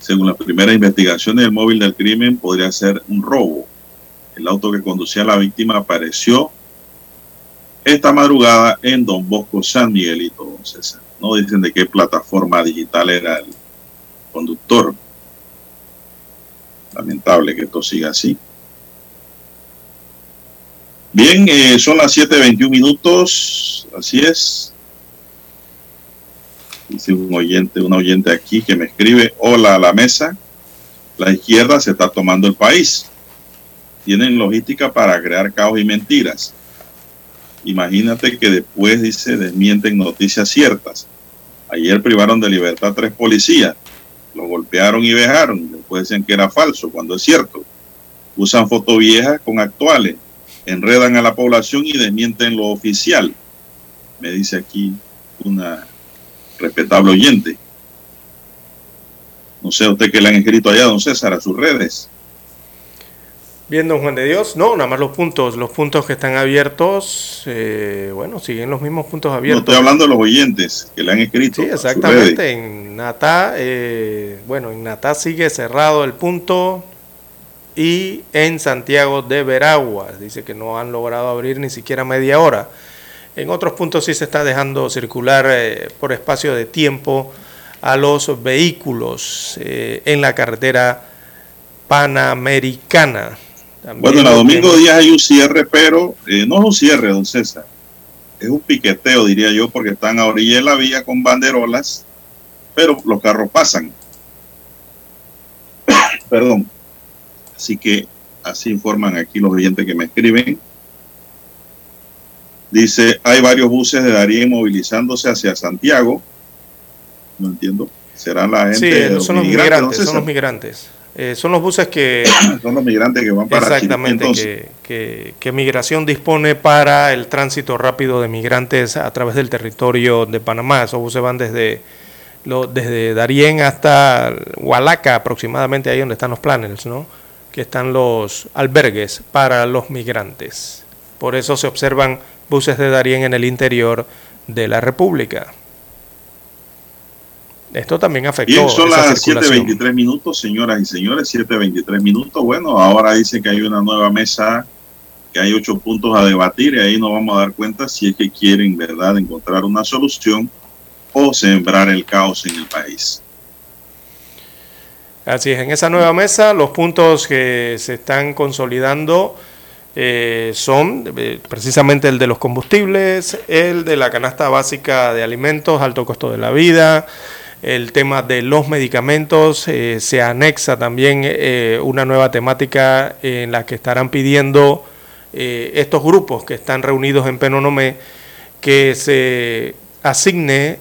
Según las primeras investigaciones, el móvil del crimen podría ser un robo. El auto que conducía a la víctima apareció esta madrugada en Don Bosco San Miguelito, don César. No dicen de qué plataforma digital era el conductor. Lamentable que esto siga así. Bien, eh, son las 7.21 minutos, así es. Dice un oyente, un oyente aquí que me escribe, hola a la mesa, la izquierda se está tomando el país. Tienen logística para crear caos y mentiras. Imagínate que después, dice, desmienten noticias ciertas. Ayer privaron de libertad tres policías, lo golpearon y vejaron, después decían que era falso, cuando es cierto. Usan fotos viejas con actuales, enredan a la población y desmienten lo oficial. Me dice aquí una respetable oyente. No sé a usted qué le han escrito allá, don César, a sus redes. Bien, don Juan de Dios. No, nada más los puntos, los puntos que están abiertos, eh, bueno, siguen los mismos puntos No abiertos. estoy hablando de los oyentes que le han escrito. Sí, exactamente. En Natá, eh, bueno, en Natá sigue cerrado el punto y en Santiago de Veraguas dice que no han logrado abrir ni siquiera media hora. En otros puntos sí se está dejando circular eh, por espacio de tiempo a los vehículos eh, en la carretera panamericana. También Bueno, en la Domingo Díaz hay un cierre, pero eh, no es un cierre, don César. Es un piqueteo, diría yo, porque están a orilla de la vía con banderolas, pero los carros pasan. *coughs* Perdón. Así que así informan aquí los oyentes que me escriben. Dice, hay varios buses de Darien movilizándose hacia Santiago. No entiendo. ¿Será la gente Sí, de los son los migrantes, son los migrantes. Eh, son los buses que *coughs* Son los migrantes que van para Exactamente, entonces. que, que, que Migración dispone para el tránsito rápido de migrantes a través del territorio de Panamá. Esos buses van desde, lo, desde Darién hasta Hualaca, aproximadamente ahí donde están los planners, ¿no? que están los albergues para los migrantes. Por eso se observan buses de Darién en el interior de la República. Esto también afectó Bien, son las circulación. 7.23 minutos, señoras y señores, 7.23 minutos. Bueno, ahora dice que hay una nueva mesa, que hay ocho puntos a debatir y ahí nos vamos a dar cuenta si es que quieren, ¿verdad?, encontrar una solución o sembrar el caos en el país. Así es, en esa nueva mesa los puntos que se están consolidando eh, son eh, precisamente el de los combustibles, el de la canasta básica de alimentos, alto costo de la vida, el tema de los medicamentos, eh, se anexa también una nueva temática en la que estarán pidiendo estos grupos que están reunidos en Penonomé que se asigne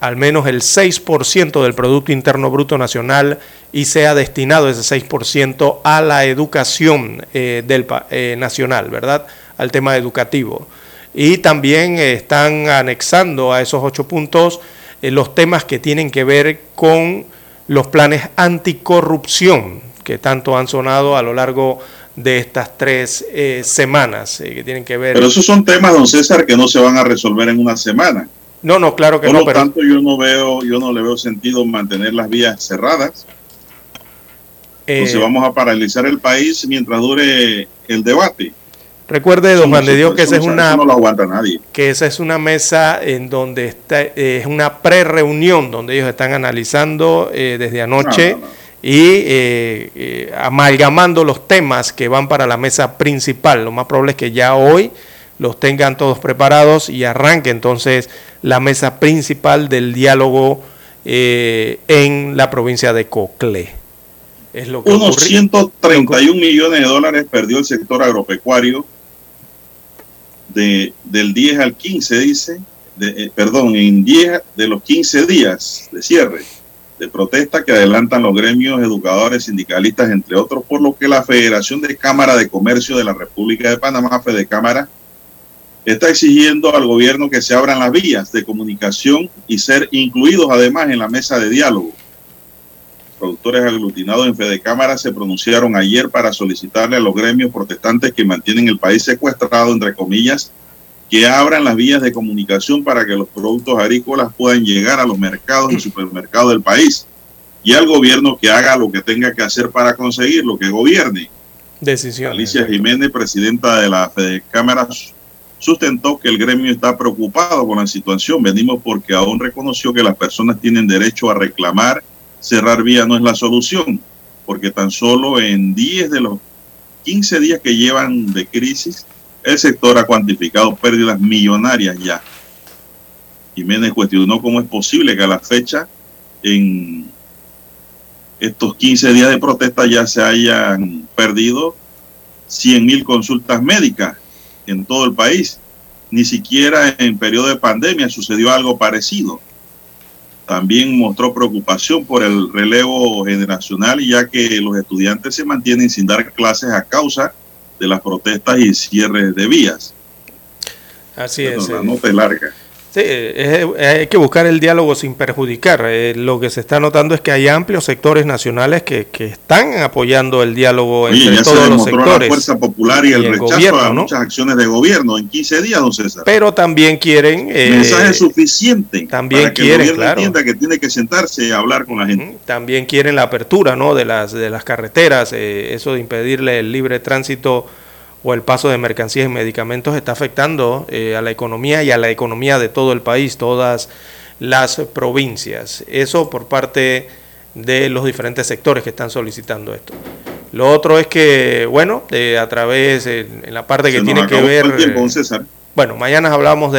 al menos el 6% del Producto Interno Bruto Nacional y sea destinado ese 6% a la educación eh, del, eh, nacional, ¿verdad? Al tema educativo. Y también eh, están anexando a esos ocho puntos los temas que tienen que ver con los planes anticorrupción, que tanto han sonado a lo largo de estas tres semanas, que tienen que ver... Pero esos son temas, don César, que no se van a resolver en una semana. No, no, claro que Por no, lo pero... tanto, yo no veo, yo no le veo sentido mantener las vías cerradas. eh, Entonces vamos a paralizar el país mientras dure el debate. Recuerde, don Juan de Dios, que esa es una no lo aguanta nadie. que esa es una mesa en donde está, eh, es una pre-reunión donde ellos están analizando eh, desde anoche No, no, no. y eh, eh, amalgamando los temas que van para la mesa principal. Lo más probable es que ya hoy los tengan todos preparados y arranque entonces la mesa principal del diálogo eh, en la provincia de Coclé. Es lo que Unos ocurri- 131 millones de dólares perdió el sector agropecuario de, del 10 al 15, dice, de, eh, perdón, en 10 de los 15 días de cierre de protesta que adelantan los gremios educadores, sindicalistas, entre otros, por lo que la Federación de Cámara de Comercio de la República de Panamá, Fede Cámara, está exigiendo al gobierno que se abran las vías de comunicación y ser incluidos además en la mesa de diálogo productores aglutinados en Fede Cámara se pronunciaron ayer para solicitarle a los gremios protestantes que mantienen el país secuestrado, entre comillas, que abran las vías de comunicación para que los productos agrícolas puedan llegar a los mercados y supermercados del país y al gobierno que haga lo que tenga que hacer para conseguirlo, que gobierne. Decisión. Alicia Jiménez, presidenta de la Fede Cámara, sustentó que el gremio está preocupado con la situación. Venimos porque aún reconoció que las personas tienen derecho a reclamar cerrar vía no es la solución, porque tan solo en 10 de los 15 días que llevan de crisis, el sector ha cuantificado pérdidas millonarias ya. Jiménez cuestionó cómo es posible que a la fecha, en estos 15 días de protesta, ya se hayan perdido 100 mil consultas médicas en todo el país. Ni siquiera en periodo de pandemia sucedió algo parecido también mostró preocupación por el relevo generacional, ya que los estudiantes se mantienen sin dar clases a causa de las protestas y cierres de vías. Así es. la eh. nota es larga. Sí, es- hay que buscar el diálogo sin perjudicar. Eh, lo que se está notando es que hay amplios sectores nacionales que, que están apoyando el diálogo Oye, entre ya se todos los demostró la sectores. fuerza popular y el, rechazo gobierno, a ¿no? muchas acciones de gobierno en 15 días, don César. Pero también quieren... eh, Mensaje suficiente también para que quieren, el gobierno claro. entienda que tiene que sentarse y hablar con la gente. también quieren la apertura ¿no? de, las, de las carreteras, eh, eso de impedirle el libre tránsito o el paso de mercancías y medicamentos está afectando eh, a la economía y a la economía de todo el país, todas las provincias. Eso por parte de los diferentes sectores que están solicitando esto. Lo otro es que, bueno, eh, a través, en, en la parte que tiene que ver... tiempo, eh, César. bueno, mañana hablamos de